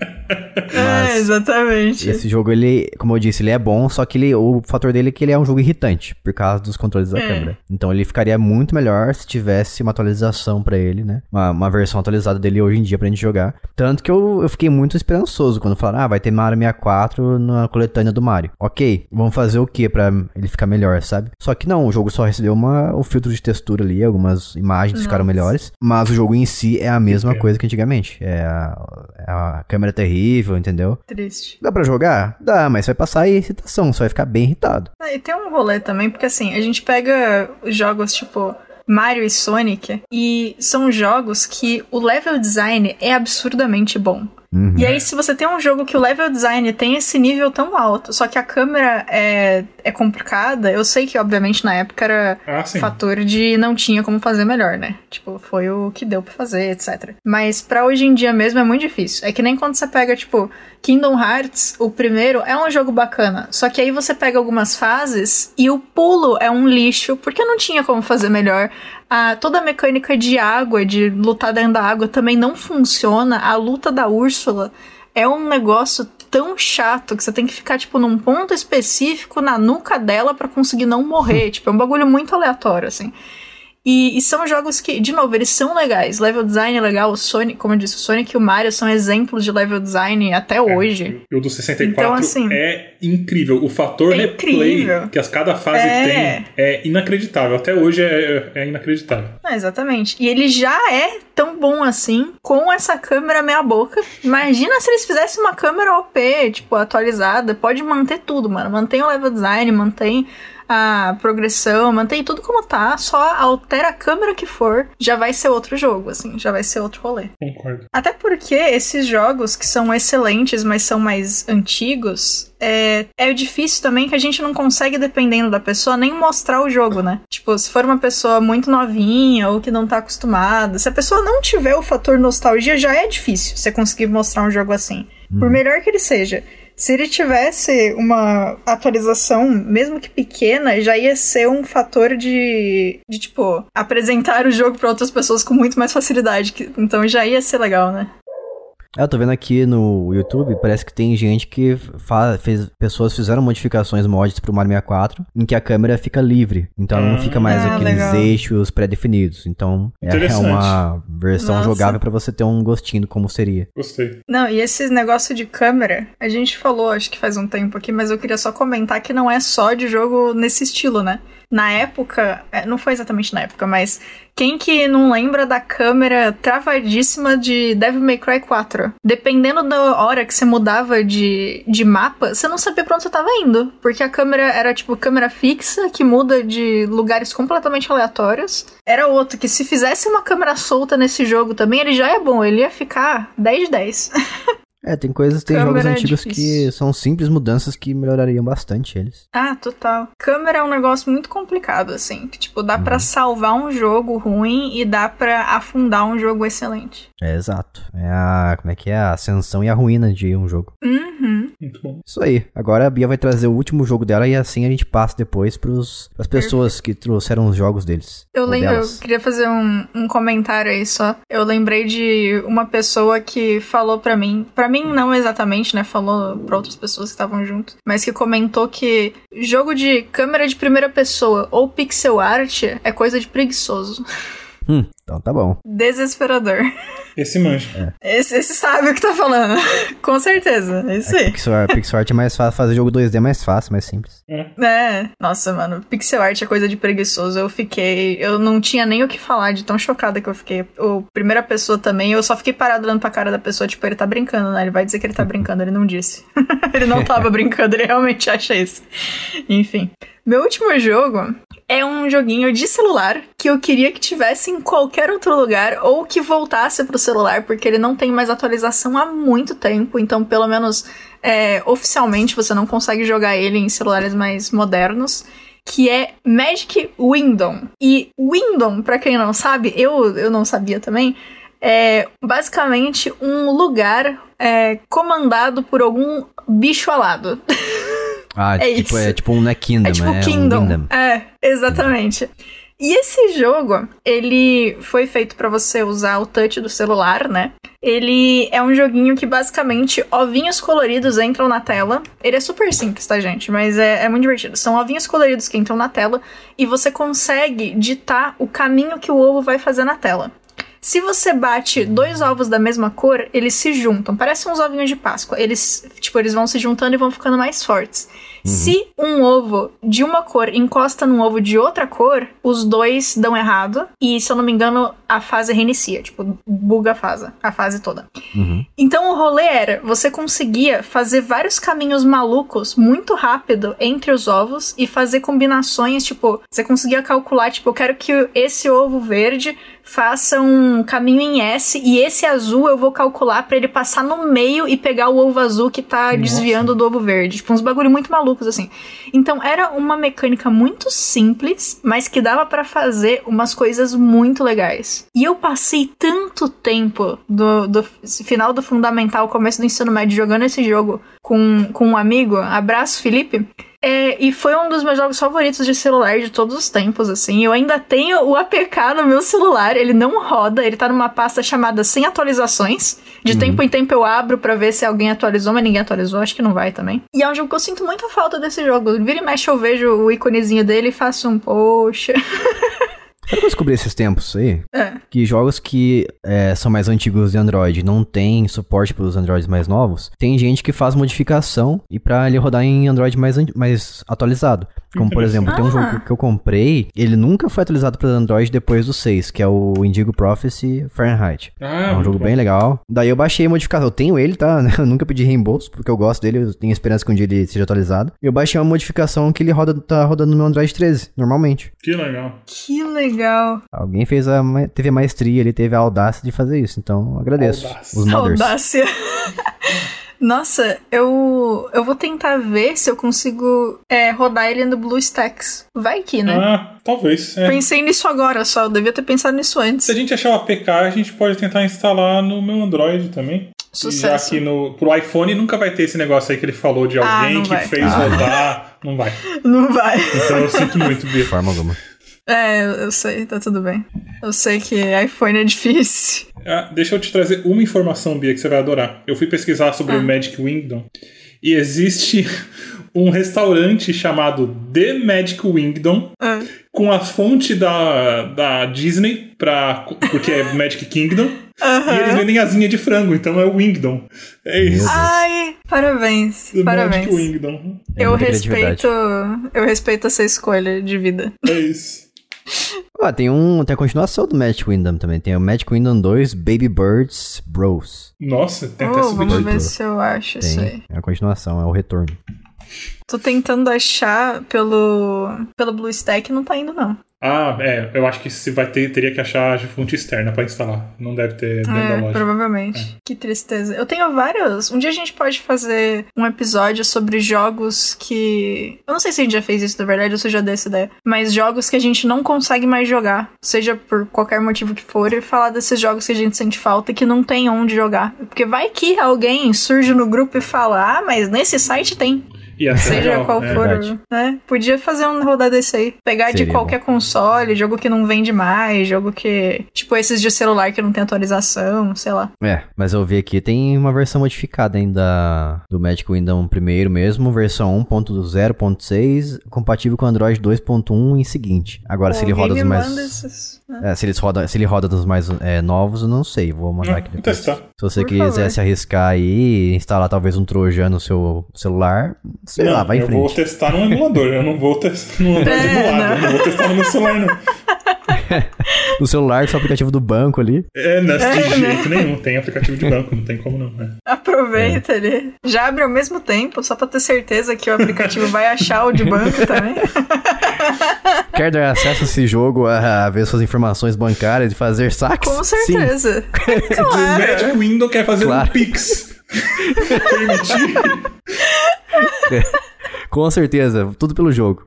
É, exatamente. Esse jogo, ele, como eu disse, ele é bom, só que ele, o fator dele é que ele é um jogo irritante, por causa dos controles da É. câmera. Então ele ficaria muito melhor se tivesse uma atualização pra ele, né? Uma, uma versão atualizada dele hoje em dia pra gente jogar. Tanto que eu, eu fiquei muito esperançoso quando falaram, ah, vai ter Mario 64 na coletânea do Mario. Ok, vamos fazer o que pra ele ficar melhor, sabe? Só que não, o jogo só recebeu uma, um filtro de textura ali, algumas imagens ficaram Nossa. melhores, mas o jogo em si é a mesma coisa que antigamente. É a, é a câmera terrível, entendeu? Triste. Dá pra jogar? Dá, mas vai passar a irritação, você vai ficar bem irritado. Ah, E tem um rolê também, porque assim, a gente pega os jogos tipo Mario e Sonic, e são jogos que o level design é absurdamente bom. Uhum. E aí, se você tem um jogo que o level design tem esse nível tão alto, só que a câmera é, é complicada, eu sei que, obviamente, na época era Ah, fator de não tinha como fazer melhor, né? Tipo, foi o que deu pra fazer, etc. Mas pra hoje em dia mesmo é muito difícil. É que nem quando você pega, tipo, Kingdom Hearts, o primeiro, é um jogo bacana. Só que aí você pega algumas fases e o pulo é um lixo, porque não tinha como fazer melhor. A, toda a mecânica de água, de lutar dentro da água, também não funciona. A luta da Úrsula é um negócio tão chato que você tem que ficar, tipo, num ponto específico na nuca dela pra conseguir não morrer. tipo, é um bagulho muito aleatório, assim. E, e são jogos que, de novo, eles são legais. Level design é legal. O Sonic, como eu disse, o Sonic e o Mario são exemplos de level design até hoje. E o do 64 Então, assim- é incrível. O fator É replay incrível. que as cada fase É. tem é inacreditável. Até hoje é, é inacreditável. Ah, exatamente. E ele já é tão bom assim, com essa câmera meia boca. Imagina se eles fizessem uma câmera OP, tipo, atualizada. Pode manter tudo, mano. Mantém o level design, mantém a progressão, mantém tudo como tá, só altera a câmera que for, já vai ser outro jogo, assim, já vai ser outro rolê. Concordo. Até porque esses jogos que são excelentes, mas são mais antigos, é, é difícil também que a gente não consegue, dependendo da pessoa, nem mostrar o jogo, né? Tipo, se for uma pessoa muito novinha ou que não tá acostumada, se a pessoa não tiver o fator nostalgia, já é difícil você conseguir mostrar um jogo assim. Por melhor que ele seja. Se ele tivesse uma atualização, mesmo que pequena, já ia ser um fator de, de tipo, apresentar o jogo pra outras pessoas com muito mais facilidade. Então já ia ser legal, né? É, eu tô vendo aqui no YouTube, parece que tem gente que fa- fez, pessoas fizeram modificações mods pro Mario 64, em que a câmera fica livre, então ela não fica mais Ah, aqueles legal. eixos pré-definidos. Então é, é uma versão Nossa. jogável pra você ter um gostinho do como seria. Gostei. Não, e esse negócio de câmera, a gente falou, acho que faz um tempo aqui, mas eu queria só comentar que não é só de jogo nesse estilo, né? Na época, é, não foi exatamente na época, mas quem que não lembra da câmera travadíssima de Devil May Cry 4? Dependendo da hora que você mudava de, de mapa, você não sabia pra onde você tava indo. Porque a câmera era tipo câmera fixa, que muda de lugares completamente aleatórios. Era outro, que se fizesse uma câmera solta nesse jogo também, ele já é bom, ele ia ficar 10 de 10. É, tem coisas, tem Câmera jogos é antigos que difícil. são simples mudanças que melhorariam bastante eles. Ah, total. Câmera é um negócio muito complicado, assim. Que, tipo, dá pra salvar um jogo ruim e dá pra afundar um jogo excelente. É, exato. É a, como é que é? A ascensão e a ruína de um jogo. Uhum. Muito bom. Isso aí. Agora a Bia vai trazer o último jogo dela e assim a gente passa depois pros, pras pessoas que trouxeram os jogos deles. Eu lembro, eu delas. queria fazer um, um comentário aí só. Eu lembrei de uma pessoa que falou pra mim, pra mim não exatamente, né? Falou pra outras pessoas que estavam junto, mas que comentou que jogo de câmera de primeira pessoa ou pixel art é coisa de preguiçoso. Hum, então tá bom. Desesperador. Esse manja. Esse, esse sabe o que tá falando. Com certeza. É isso aí. Pixel, art- pixel art é mais fácil, fazer jogo 2D é mais fácil, mais simples. É, nossa, mano, pixel art é coisa de preguiçoso. Eu fiquei. Eu não tinha nem o que falar de tão chocada que eu fiquei. O primeira pessoa também, eu só fiquei parado olhando pra cara da pessoa, tipo, ele tá brincando, né? Ele vai dizer que ele tá brincando, ele não disse. ele não tava brincando, ele realmente acha isso. Enfim. Meu último jogo é um joguinho de celular que eu queria que tivesse em qualquer outro lugar ou que voltasse pro celular, porque ele não tem mais atualização há muito tempo, então pelo menos é, oficialmente você não consegue jogar ele em celulares mais modernos. Que é Magic Windom. E Windom, pra quem não sabe, eu, eu não sabia também, é basicamente um lugar é, comandado por algum bicho alado. Ah, É tipo, isso. é tipo um não é Kingdom, É tipo é Kingdom. um Kingdom. É, exatamente. E esse jogo, ele foi feito pra você usar o touch do celular, né? Ele é um joguinho que basicamente ovinhos coloridos entram na tela. Ele é super simples, tá, gente? Mas é, é muito divertido. São ovinhos coloridos que entram na tela e você consegue ditar o caminho que o ovo vai fazer na tela. Se você bate dois ovos da mesma cor, eles se juntam. Parecem uns ovinhos de Páscoa. Eles, tipo, eles vão se juntando e vão ficando mais fortes. Se um ovo de uma cor encosta num ovo de outra cor, os dois dão errado. E, se eu não me engano, a fase reinicia. Tipo, buga a fase, a fase toda. Uhum. Então o rolê era, você conseguia fazer vários caminhos malucos muito rápido entre os ovos e fazer combinações, tipo, você conseguia calcular, tipo, eu quero que esse ovo verde faça um caminho em S e esse azul eu vou calcular pra ele passar no meio e pegar o ovo azul que tá Nossa. desviando do ovo verde. Tipo, uns bagulho muito malucos assim. Então era uma mecânica muito simples, mas que dava pra fazer umas coisas muito legais. E eu passei tanto tempo do, do final do fundamental, começo do ensino médio jogando esse jogo com, com um amigo. Abraço, Felipe. É, e foi um dos meus jogos favoritos de celular de todos os tempos, assim. Eu ainda tenho o APK no meu celular, ele não roda, ele tá numa pasta chamada Sem Atualizações. De tempo em tempo eu abro pra ver se alguém atualizou, mas ninguém atualizou, acho que não vai também. E é um jogo que eu sinto muita falta desse jogo. Vira e mexe eu vejo o íconezinho dele e faço um, poxa. Sabe o que eu descobri esses tempos aí? É. Que jogos que é, são mais antigos de Android não tem suporte para os Androids mais novos, tem gente que faz modificação e para ele rodar em Android mais, mais atualizado. Como por exemplo, tem um Ah. jogo que eu comprei, ele nunca foi atualizado para Android depois do 6, que é o Indigo Prophecy Fahrenheit. Ah, É um jogo bom. bem legal. Daí eu baixei a modificação. Eu tenho ele, tá? Eu nunca pedi reembolso, porque eu gosto dele. Eu tenho esperança que um dia ele seja atualizado. Eu baixei uma modificação que ele roda, tá rodando no meu Android 13, normalmente. Que legal. Que legal. Alguém fez a, teve a maestria, ele teve a audácia de fazer isso. Então, agradeço. Audácia. Os. Audácia. Nossa, eu, eu vou tentar ver se eu consigo é, rodar ele no BlueStacks. Vai que, né? Ah, talvez. é. Pensei nisso agora só, eu devia ter pensado nisso antes. Se a gente achar o APK, a gente pode tentar instalar no meu Android também. Sucesso. E já que no, pro iPhone nunca vai ter esse negócio aí que ele falou de Ah, alguém não que vai. fez Ah. rodar. Não vai. Não vai. Então eu sinto muito, De Bia. forma alguma. É, eu, sei, tá tudo bem. Eu sei que iPhone é difícil. Ah, deixa eu te trazer uma informação, Bia, que você vai adorar. Eu fui pesquisar sobre Ah. o Magic Kingdom e existe um restaurante chamado The Magic Kingdom Ah. com a fonte da, da Disney, pra, porque é Magic Kingdom, e eles vendem asinha de frango, então é o Wingdom. É isso. Ai, parabéns. The parabéns. Magic Wingdom. É Eu respeito, eu respeito essa escolha de vida. É isso. Ah, tem, um, tem a continuação do Magic Kingdom também. Tem o Magic Kingdom 2 Baby Birds Bros. Nossa, tem até Oh, vamos subtítulo. ver se eu acho isso aí. Tem. É a continuação, é o retorno. Tô tentando achar pelo, pelo BlueStack não tá indo, não. Ah, é. Eu acho que se vai ter, teria que achar a fonte externa pra instalar. Não deve ter dentro da É, loja. provavelmente. Que tristeza. Eu tenho vários. Um dia a gente pode fazer um episódio sobre jogos que. Eu não sei se a gente já fez isso na verdade ou se eu já dei essa ideia. Mas jogos que a gente não consegue mais jogar. Seja por qualquer motivo que for. E falar desses jogos que a gente sente falta e que não tem onde jogar. Porque vai que alguém surge no grupo e fala: Ah, mas nesse site tem. E é Seja legal, qual é. for, verdade. né? Podia fazer um rodada desse aí. Pegar de Seria qualquer console, jogo que não vende mais, jogo que. Tipo esses de celular que não tem atualização, sei lá. É, mas eu vi aqui, tem uma versão modificada ainda do Magic Kingdom primeiro mesmo, versão 1.0.6, compatível com Android 2.1 e seguinte. Agora, se ele roda dos mais... esses- né? É, se, eles roda, se ele roda dos mais é, novos, eu não sei. Vou mandar Ah, aqui depois. testar. Se você Por quiser favor. se arriscar aí e instalar talvez um Trojan no seu celular, sei lá, Não, vai em eu vou frente. testar no emulador. Eu não vou testar no Android É, emulado. não. Eu não vou testar no meu celular, não. No celular, o aplicativo do banco ali. É, não, de É, né? jeito nenhum. Tem aplicativo de banco, não tem como não. né? Aproveita ali. Já abre ao mesmo tempo, só pra ter certeza que o aplicativo vai achar o de banco também. Quer dar acesso a esse jogo, a, ver suas informações bancárias e fazer saques? Com Sim. certeza. O Claro. Magic Window quer fazer Claro. um Pix. Permitir. Com certeza, tudo pelo jogo.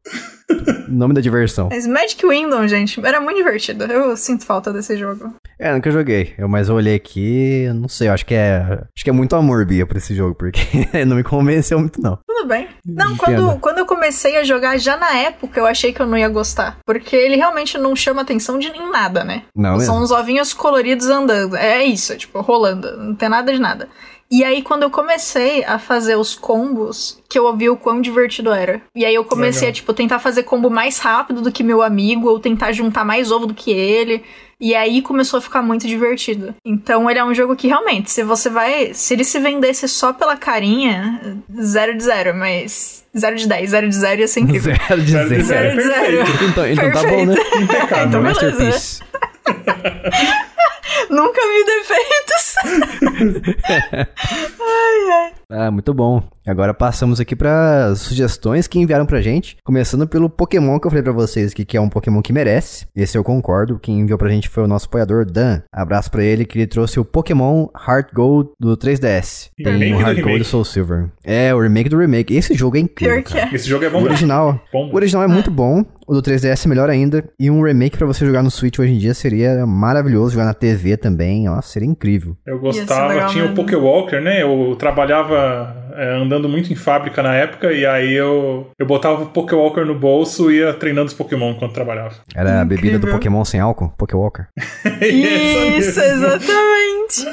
Nome da diversão. Mas Magic Kingdom, gente, era muito divertido. Eu sinto falta desse jogo. É, nunca joguei. Eu, mas eu olhei aqui, não sei, acho que é. Acho que é muito amor, Bia, por esse jogo, porque não me convenceu muito, não. Tudo bem. Não, Entendo. quando, quando eu comecei a jogar, já na época, eu achei que eu não ia gostar. Porque ele realmente não chama atenção de nem nada, né? Não São mesmo? uns ovinhos coloridos andando. É isso, tipo, rolando. Não tem nada de nada. E aí, quando eu comecei a fazer os combos, que eu ouvi o quão divertido era. E aí eu comecei Legal. a, tipo, tentar fazer combo mais rápido do que meu amigo, ou tentar juntar mais ovo do que ele. E aí começou a ficar muito divertido. Então ele é um jogo que realmente, se você vai. Se ele se vendesse só pela carinha, zero de zero, mas. Zero de 10, zero de zero ia ser incrível. Zero de Zero zero. De zero. Então, então tá bom, né? Impecável. Então, beleza. Nunca vi defeitos. ai, ai. Ah, muito bom. Agora passamos aqui para sugestões que enviaram pra gente. Começando pelo Pokémon que eu falei pra vocês aqui, que é um Pokémon que merece. Esse eu concordo. Quem enviou pra gente foi o nosso apoiador Dan. Abraço pra ele, que ele trouxe o Pokémon Heart Gold do 3DS. E Tem remake o Heart Gold e Soul Silver. É, o remake do remake. Esse jogo é incrível. Que cara. é. Esse jogo é bom O mesmo. original, Bom. o original é muito bom, o do 3DS é melhor ainda, e um remake pra você jogar no Switch hoje em dia seria maravilhoso, jogar na TV também, nossa, seria incrível. Eu gostava, legal tinha o. Pokéwalker, né? Eu trabalhava é, andando muito em fábrica na época, e aí eu, eu botava o Pokéwalker no bolso e ia treinando os Pokémon enquanto trabalhava. Era a bebida do. Pokémon sem álcool, Pokéwalker. Isso, exatamente.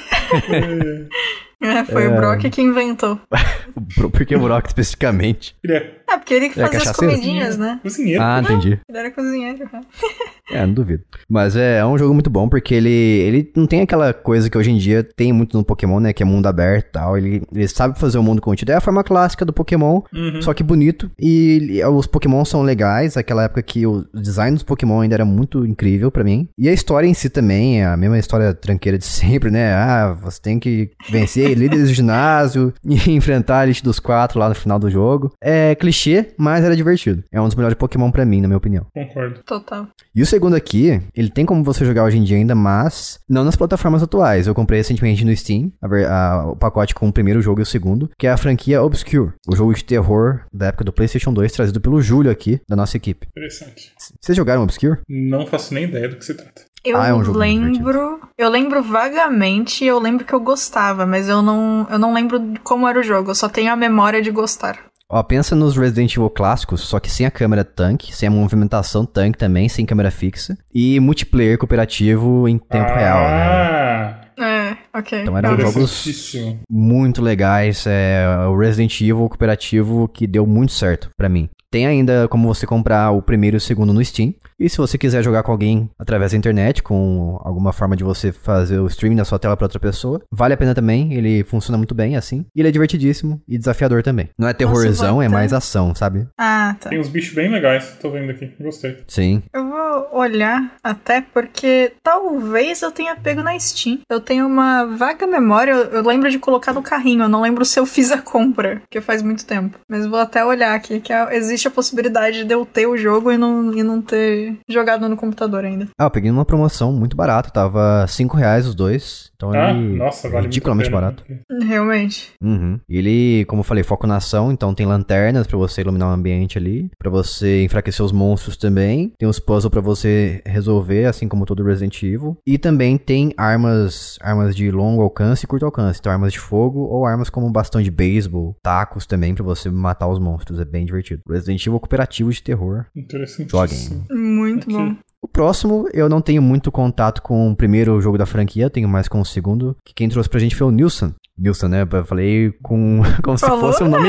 É, foi o Brock que inventou. Por que Brock especificamente? Ele é É, porque ele que É fazia as comidinhas, né? cozinheiro. Ah, entendi. Ele era cozinheiro. É, não duvido. Mas é, é um jogo muito bom porque ele, ele não tem aquela coisa que hoje em dia tem muito no Pokémon, né? Que é mundo aberto e tal. Ele, ele sabe fazer o mundo contido. É a forma clássica do Pokémon, Uhum. só que bonito. E ele- os Pokémon são legais. Aquela época que o design dos Pokémon ainda era muito incrível pra mim. E a história em si também, é a mesma história tranqueira de sempre, né? Ah, você tem que vencer líderes do ginásio e enfrentar a elite dos quatro lá no final do jogo. É clichê, mas era divertido. É um dos melhores Pokémon pra mim, na minha opinião. Concordo. Total. E o segundo aqui, ele tem como você jogar hoje em dia ainda, mas não nas plataformas atuais. Eu comprei recentemente no Steam a a- o pacote com o primeiro jogo e o segundo, que é a franquia Obscure, o jogo de terror da época do PlayStation 2, trazido pelo Júlio aqui, da nossa equipe. Interessante. Vocês jogaram Obscure? Não faço nem ideia do que se trata. Eu Ah, é um lembro. Eu lembro vagamente, eu lembro que eu gostava, mas eu não, eu não lembro como era o jogo. Eu só tenho a memória de gostar. Ó, pensa nos Resident Evil clássicos, só que sem a câmera tanque, sem a movimentação tanque também, sem câmera fixa, e multiplayer cooperativo em tempo real, né? Ah, É, ok. Então eram jogos muito legais. É o Resident Evil cooperativo que deu muito certo pra mim. Tem ainda como você comprar o primeiro e o segundo no Steam. E se você quiser jogar com alguém através da internet, com alguma forma de você fazer o streaming da sua tela pra outra pessoa, vale a pena também. Ele funciona muito bem assim. E ele é divertidíssimo e desafiador também. Não é terrorzão, é mais ação, sabe? Ah, tá. Tem uns bichos bem legais, tô vendo aqui. Gostei. Sim. Eu vou olhar até porque talvez eu tenha pego na Steam. Eu tenho uma vaga memória, eu, eu lembro de colocar no carrinho, eu não lembro se eu fiz a compra, que faz muito tempo. Mas vou até olhar aqui, que é- existe a possibilidade de eu ter o jogo e não, e não ter jogado no computador ainda. Ah, eu peguei numa promoção muito barata. Tava 5 reais os dois. Então Ah, ele nossa, vale ridiculamente muito a pena. barato. Realmente. Uhum. Ele, como eu falei, foco na ação, então tem lanternas pra você iluminar o ambiente ali, pra você enfraquecer os monstros também. Tem os puzzles pra você resolver, assim como todo Resident Evil. E também tem armas, armas de longo alcance e curto alcance, então armas de fogo ou armas como bastão de beisebol, tacos também pra você matar os monstros, é bem divertido. Resident Evil cooperativo de terror. Interessantíssimo. Muito Aqui. bom. O próximo, eu não tenho muito contato com o primeiro jogo da franquia, tenho mais com o segundo, que quem trouxe pra gente foi o Nilson. Nilson, né? Eu falei com, como se Falou? fosse um nome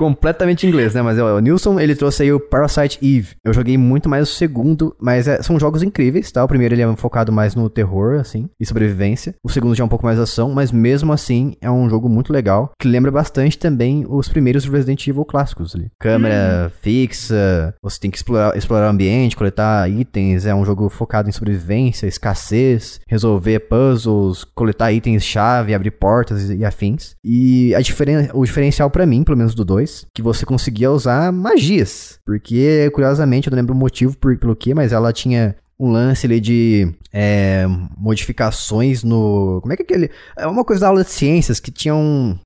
completamente inglês, né? Mas é, o Nilson, ele trouxe aí o Parasite Eve. Eu joguei muito mais o segundo, mas é, são jogos incríveis, tá? O primeiro ele é focado mais no terror, assim, e sobrevivência. O segundo já é um pouco mais ação, mas mesmo assim é um jogo muito legal, que lembra bastante também os primeiros Resident Evil clássicos ali. Câmera fixa, você tem que explorar, explorar o ambiente, coletar itens, é um jogo focado em sobrevivência, escassez, resolver puzzles, coletar itens-chave, abrir portas e, e afins. E a diferen o diferencial pra mim, pelo menos do 2, que você conseguia usar magias. Porque, curiosamente, eu não lembro o motivo por, pelo que, mas ela tinha um lance ali de é, modificações no. Como é que é aquele. É uma coisa da aula de ciências que tinha um.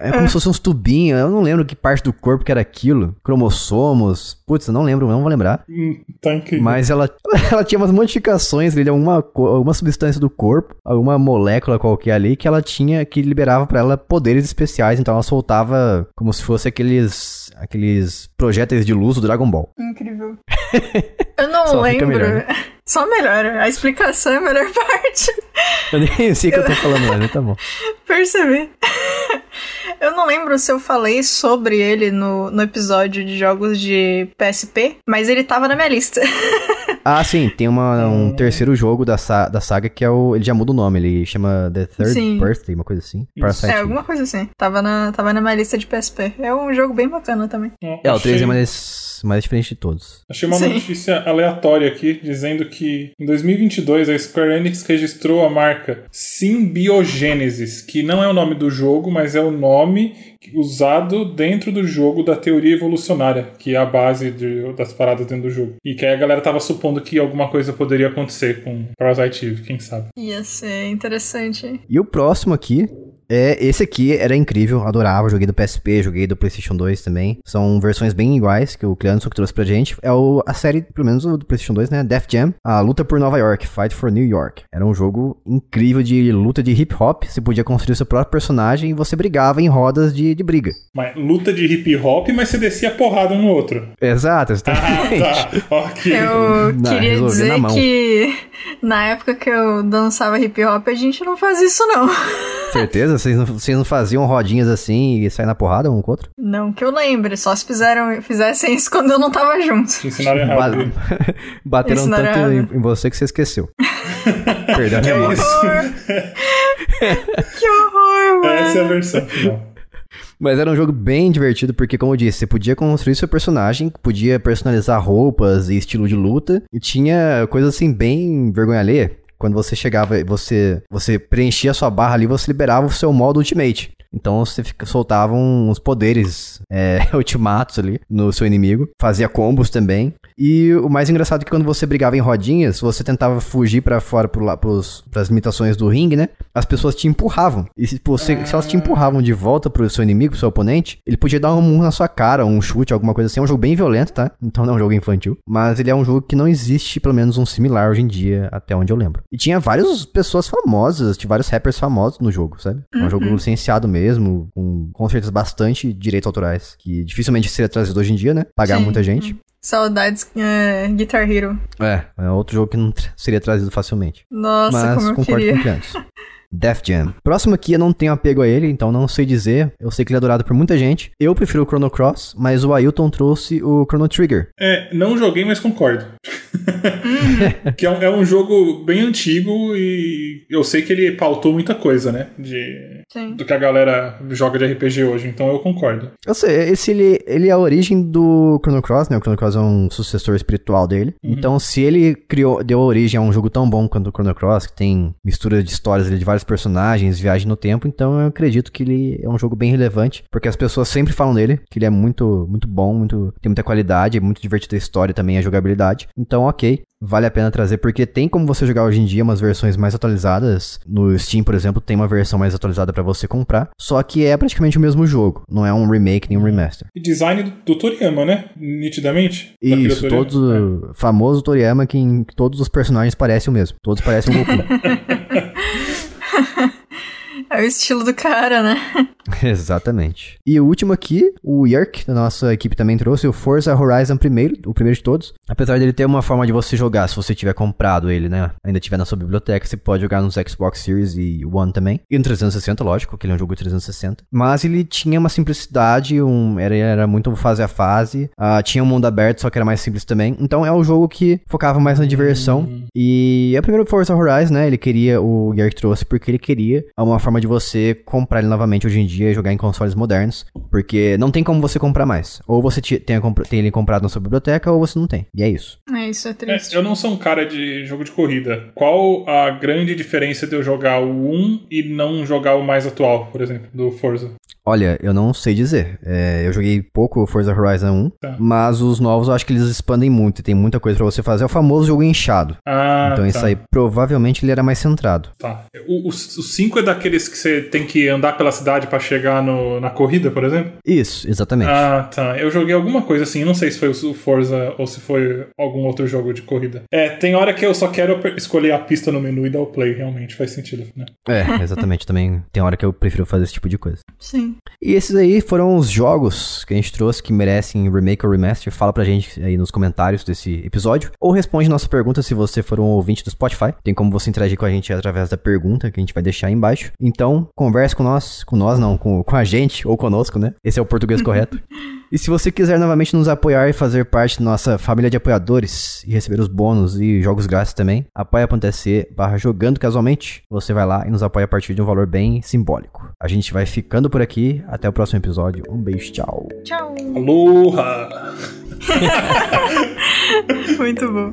É como se fosse uns tubinhos, eu não lembro que parte do corpo que era aquilo. Cromossomos. Putz, eu não lembro, não vou lembrar. Hum, tá incrível. Mas ela, ela tinha umas modificações ali, de alguma, co- alguma substância do corpo, alguma molécula qualquer ali, que ela tinha, que liberava pra ela poderes especiais. Então ela soltava como se fosse aqueles, aqueles projéteis de luz do Dragon Ball. Incrível. Eu não Só lembro. melhor, né? Só melhor. A explicação é a melhor parte. Eu nem sei o que eu tô falando mas tá bom. Percebi. Eu não lembro se eu falei sobre ele no, no episódio de jogos de PSP, mas ele tava na minha lista. Ah, sim, tem uma, um terceiro jogo da, sa da saga que é o. Ele já muda o nome, ele chama The Third Sim. Birthday, uma coisa assim. Parasite É, alguma coisa assim. Tava na, tava na minha lista de PSP. É um jogo bem bacana também. É, o Achei- 3 é mais, mais diferente de todos. Achei uma Sim. notícia aleatória aqui, dizendo que em 2022 a Square Enix registrou a marca Symbiogenesis, que não é o nome do jogo, mas é o nome usado dentro do jogo da teoria evolucionária, que é a base de- das paradas dentro do jogo. E que aí a galera tava supondo que alguma coisa poderia acontecer com Parasite Eve, quem sabe. Ia ser interessante. E o próximo aqui é esse aqui era incrível, adorava, joguei do PSP, joguei do PlayStation 2 também. São versões bem iguais que o Cleanson que trouxe pra gente. É o, a série, pelo menos o do PlayStation 2, né? Def Jam, a luta por Nova York, Fight for New York. Era um jogo incrível de luta de hip hop. Você podia construir seu próprio personagem e você brigava em rodas de, de briga. Mas luta de hip hop, mas você descia porrada um no outro. Exato, Ah, exatamente. tá. Ok. Eu Não, queria dizer na que na época que eu dançava hip hop, a gente não faz isso, não. Certeza? Vocês não, vocês não faziam rodinhas assim e sair na porrada um com o outro? Não que eu lembre, só se fizeram, fizessem isso quando eu não tava junto. Te ensinaram Ba- errado. Bateram Isso não era tanto errado. em, em você que você esqueceu. Perdão, Que é isso. Que horror, mano. Essa é a versão final. Mas era um jogo bem divertido, porque, como eu disse, você podia construir seu personagem, podia personalizar roupas e estilo de luta, e tinha coisas assim bem vergonha alheia. Quando você chegava, você, você preenchia a sua barra ali, você liberava o seu modo Ultimate. Então você fica, soltava uns poderes é, ultimatos ali no seu inimigo, fazia combos também. E o mais engraçado é que quando você brigava em rodinhas, você tentava fugir pra fora pro, pros, pras limitações do ringue, né? As pessoas te empurravam. E se, você, se elas te empurravam de volta pro seu inimigo, pro seu oponente, ele podia dar um na sua cara, um chute, alguma coisa assim. É um jogo bem violento, tá? Então não é um jogo infantil. Mas ele é um jogo que não existe, pelo menos um similar hoje em dia, até onde eu lembro. E tinha várias pessoas famosas, tinha vários rappers famosos no jogo, sabe? É um jogo licenciado mesmo, com concertos bastante direitos autorais, que dificilmente seria trazido hoje em dia, né? Pagar Sim. muita gente. Saudades é, Guitar Hero. É, é outro jogo que não tra- seria trazido facilmente. Nossa, Mas como eu concordo queria. com o Def Jam. Próximo aqui eu não tenho apego a ele, então não sei dizer. Eu sei que ele é adorado por muita gente. Eu prefiro o Chrono Cross, mas o Ailton trouxe o Chrono Trigger. É, não joguei, mas concordo. que é um, é um jogo bem antigo e eu sei que ele pautou muita coisa, né? De, Sim. do que a galera joga de RPG hoje, então eu concordo. Eu sei, esse ele, ele é a origem do Chrono Cross, né? O Chrono Cross é um sucessor espiritual dele. Então, se ele criou, deu origem a um jogo tão bom quanto o Chrono Cross, que tem mistura de histórias ali de vários personagens, viagem no tempo, então eu acredito que ele é um jogo bem relevante, porque as pessoas sempre falam dele, que ele é muito, muito bom, muito, tem muita qualidade, é muito divertido a história também, a jogabilidade. Então, ok, vale a pena trazer, porque tem como você jogar hoje em dia umas versões mais atualizadas. No Steam, por exemplo, tem uma versão mais atualizada pra você comprar, só que é praticamente o mesmo jogo, não é um remake nem um remaster. E design do, Toriyama, né? Nitidamente. Isso, todos, famoso Toriyama que em todos os personagens parecem o mesmo. Todos parecem um Goku. É o estilo do cara, né? Exatamente. E o último aqui, o Yerk, da nossa equipe também trouxe o Forza Horizon primeiro, o primeiro de todos. Apesar dele ter uma forma de você jogar, se você tiver comprado ele, né? Ainda tiver na sua biblioteca, você pode jogar nos Xbox Series e One também. E no 360, lógico, que ele é um jogo de 360. Mas ele tinha uma simplicidade, um, era, era muito fase a fase. ah, tinha um mundo aberto, só que era mais simples também. Então é um jogo que focava mais na diversão. E é o primeiro Forza Horizon, né? Ele queria, o Yerk trouxe porque ele queria uma forma de você comprar ele novamente hoje em dia e jogar em consoles modernos. Porque não tem como você comprar mais. Ou você tem ele comprado na sua biblioteca, ou você não tem. E é isso. É, isso é É, triste. eu não sou um cara de jogo de corrida. Qual a grande diferença de eu jogar o 1 e não jogar o mais atual, por exemplo, do Forza? Olha, eu não sei dizer. É, eu joguei pouco o Forza Horizon 1, Tá. mas os novos eu acho que eles expandem muito e tem muita coisa pra você fazer. É o famoso jogo inchado. Ah, então tá. isso aí provavelmente ele era mais centrado. Tá. O 5 é daqueles que você tem que andar pela cidade pra chegar no, na corrida, por exemplo? Isso, exatamente. Ah, tá. Eu joguei alguma coisa assim, não sei se foi o Forza ou se foi algum outro jogo de corrida. É, tem hora que eu só quero escolher a pista no menu e dar o play, realmente faz sentido, né? É, exatamente. Também tem hora que eu prefiro fazer esse tipo de coisa. Sim. E esses aí foram os jogos que a gente trouxe que merecem remake ou remaster. Fala pra gente aí nos comentários desse episódio. Ou responde nossa pergunta se você for um ouvinte do Spotify. Tem como você interagir com a gente através da pergunta que a gente vai deixar aí embaixo. Então, converse com nós. Com nós não, com, com a gente ou conosco, né? Esse é o português correto. E se você quiser novamente nos apoiar e fazer parte da nossa família de apoiadores e receber os bônus e jogos grátis também, apoia.se barra jogando casualmente. Você vai lá e nos apoia a partir de um valor bem simbólico. A gente vai ficando por aqui. Até o próximo episódio. Um beijo, tchau. Tchau. Aloha! Muito bom.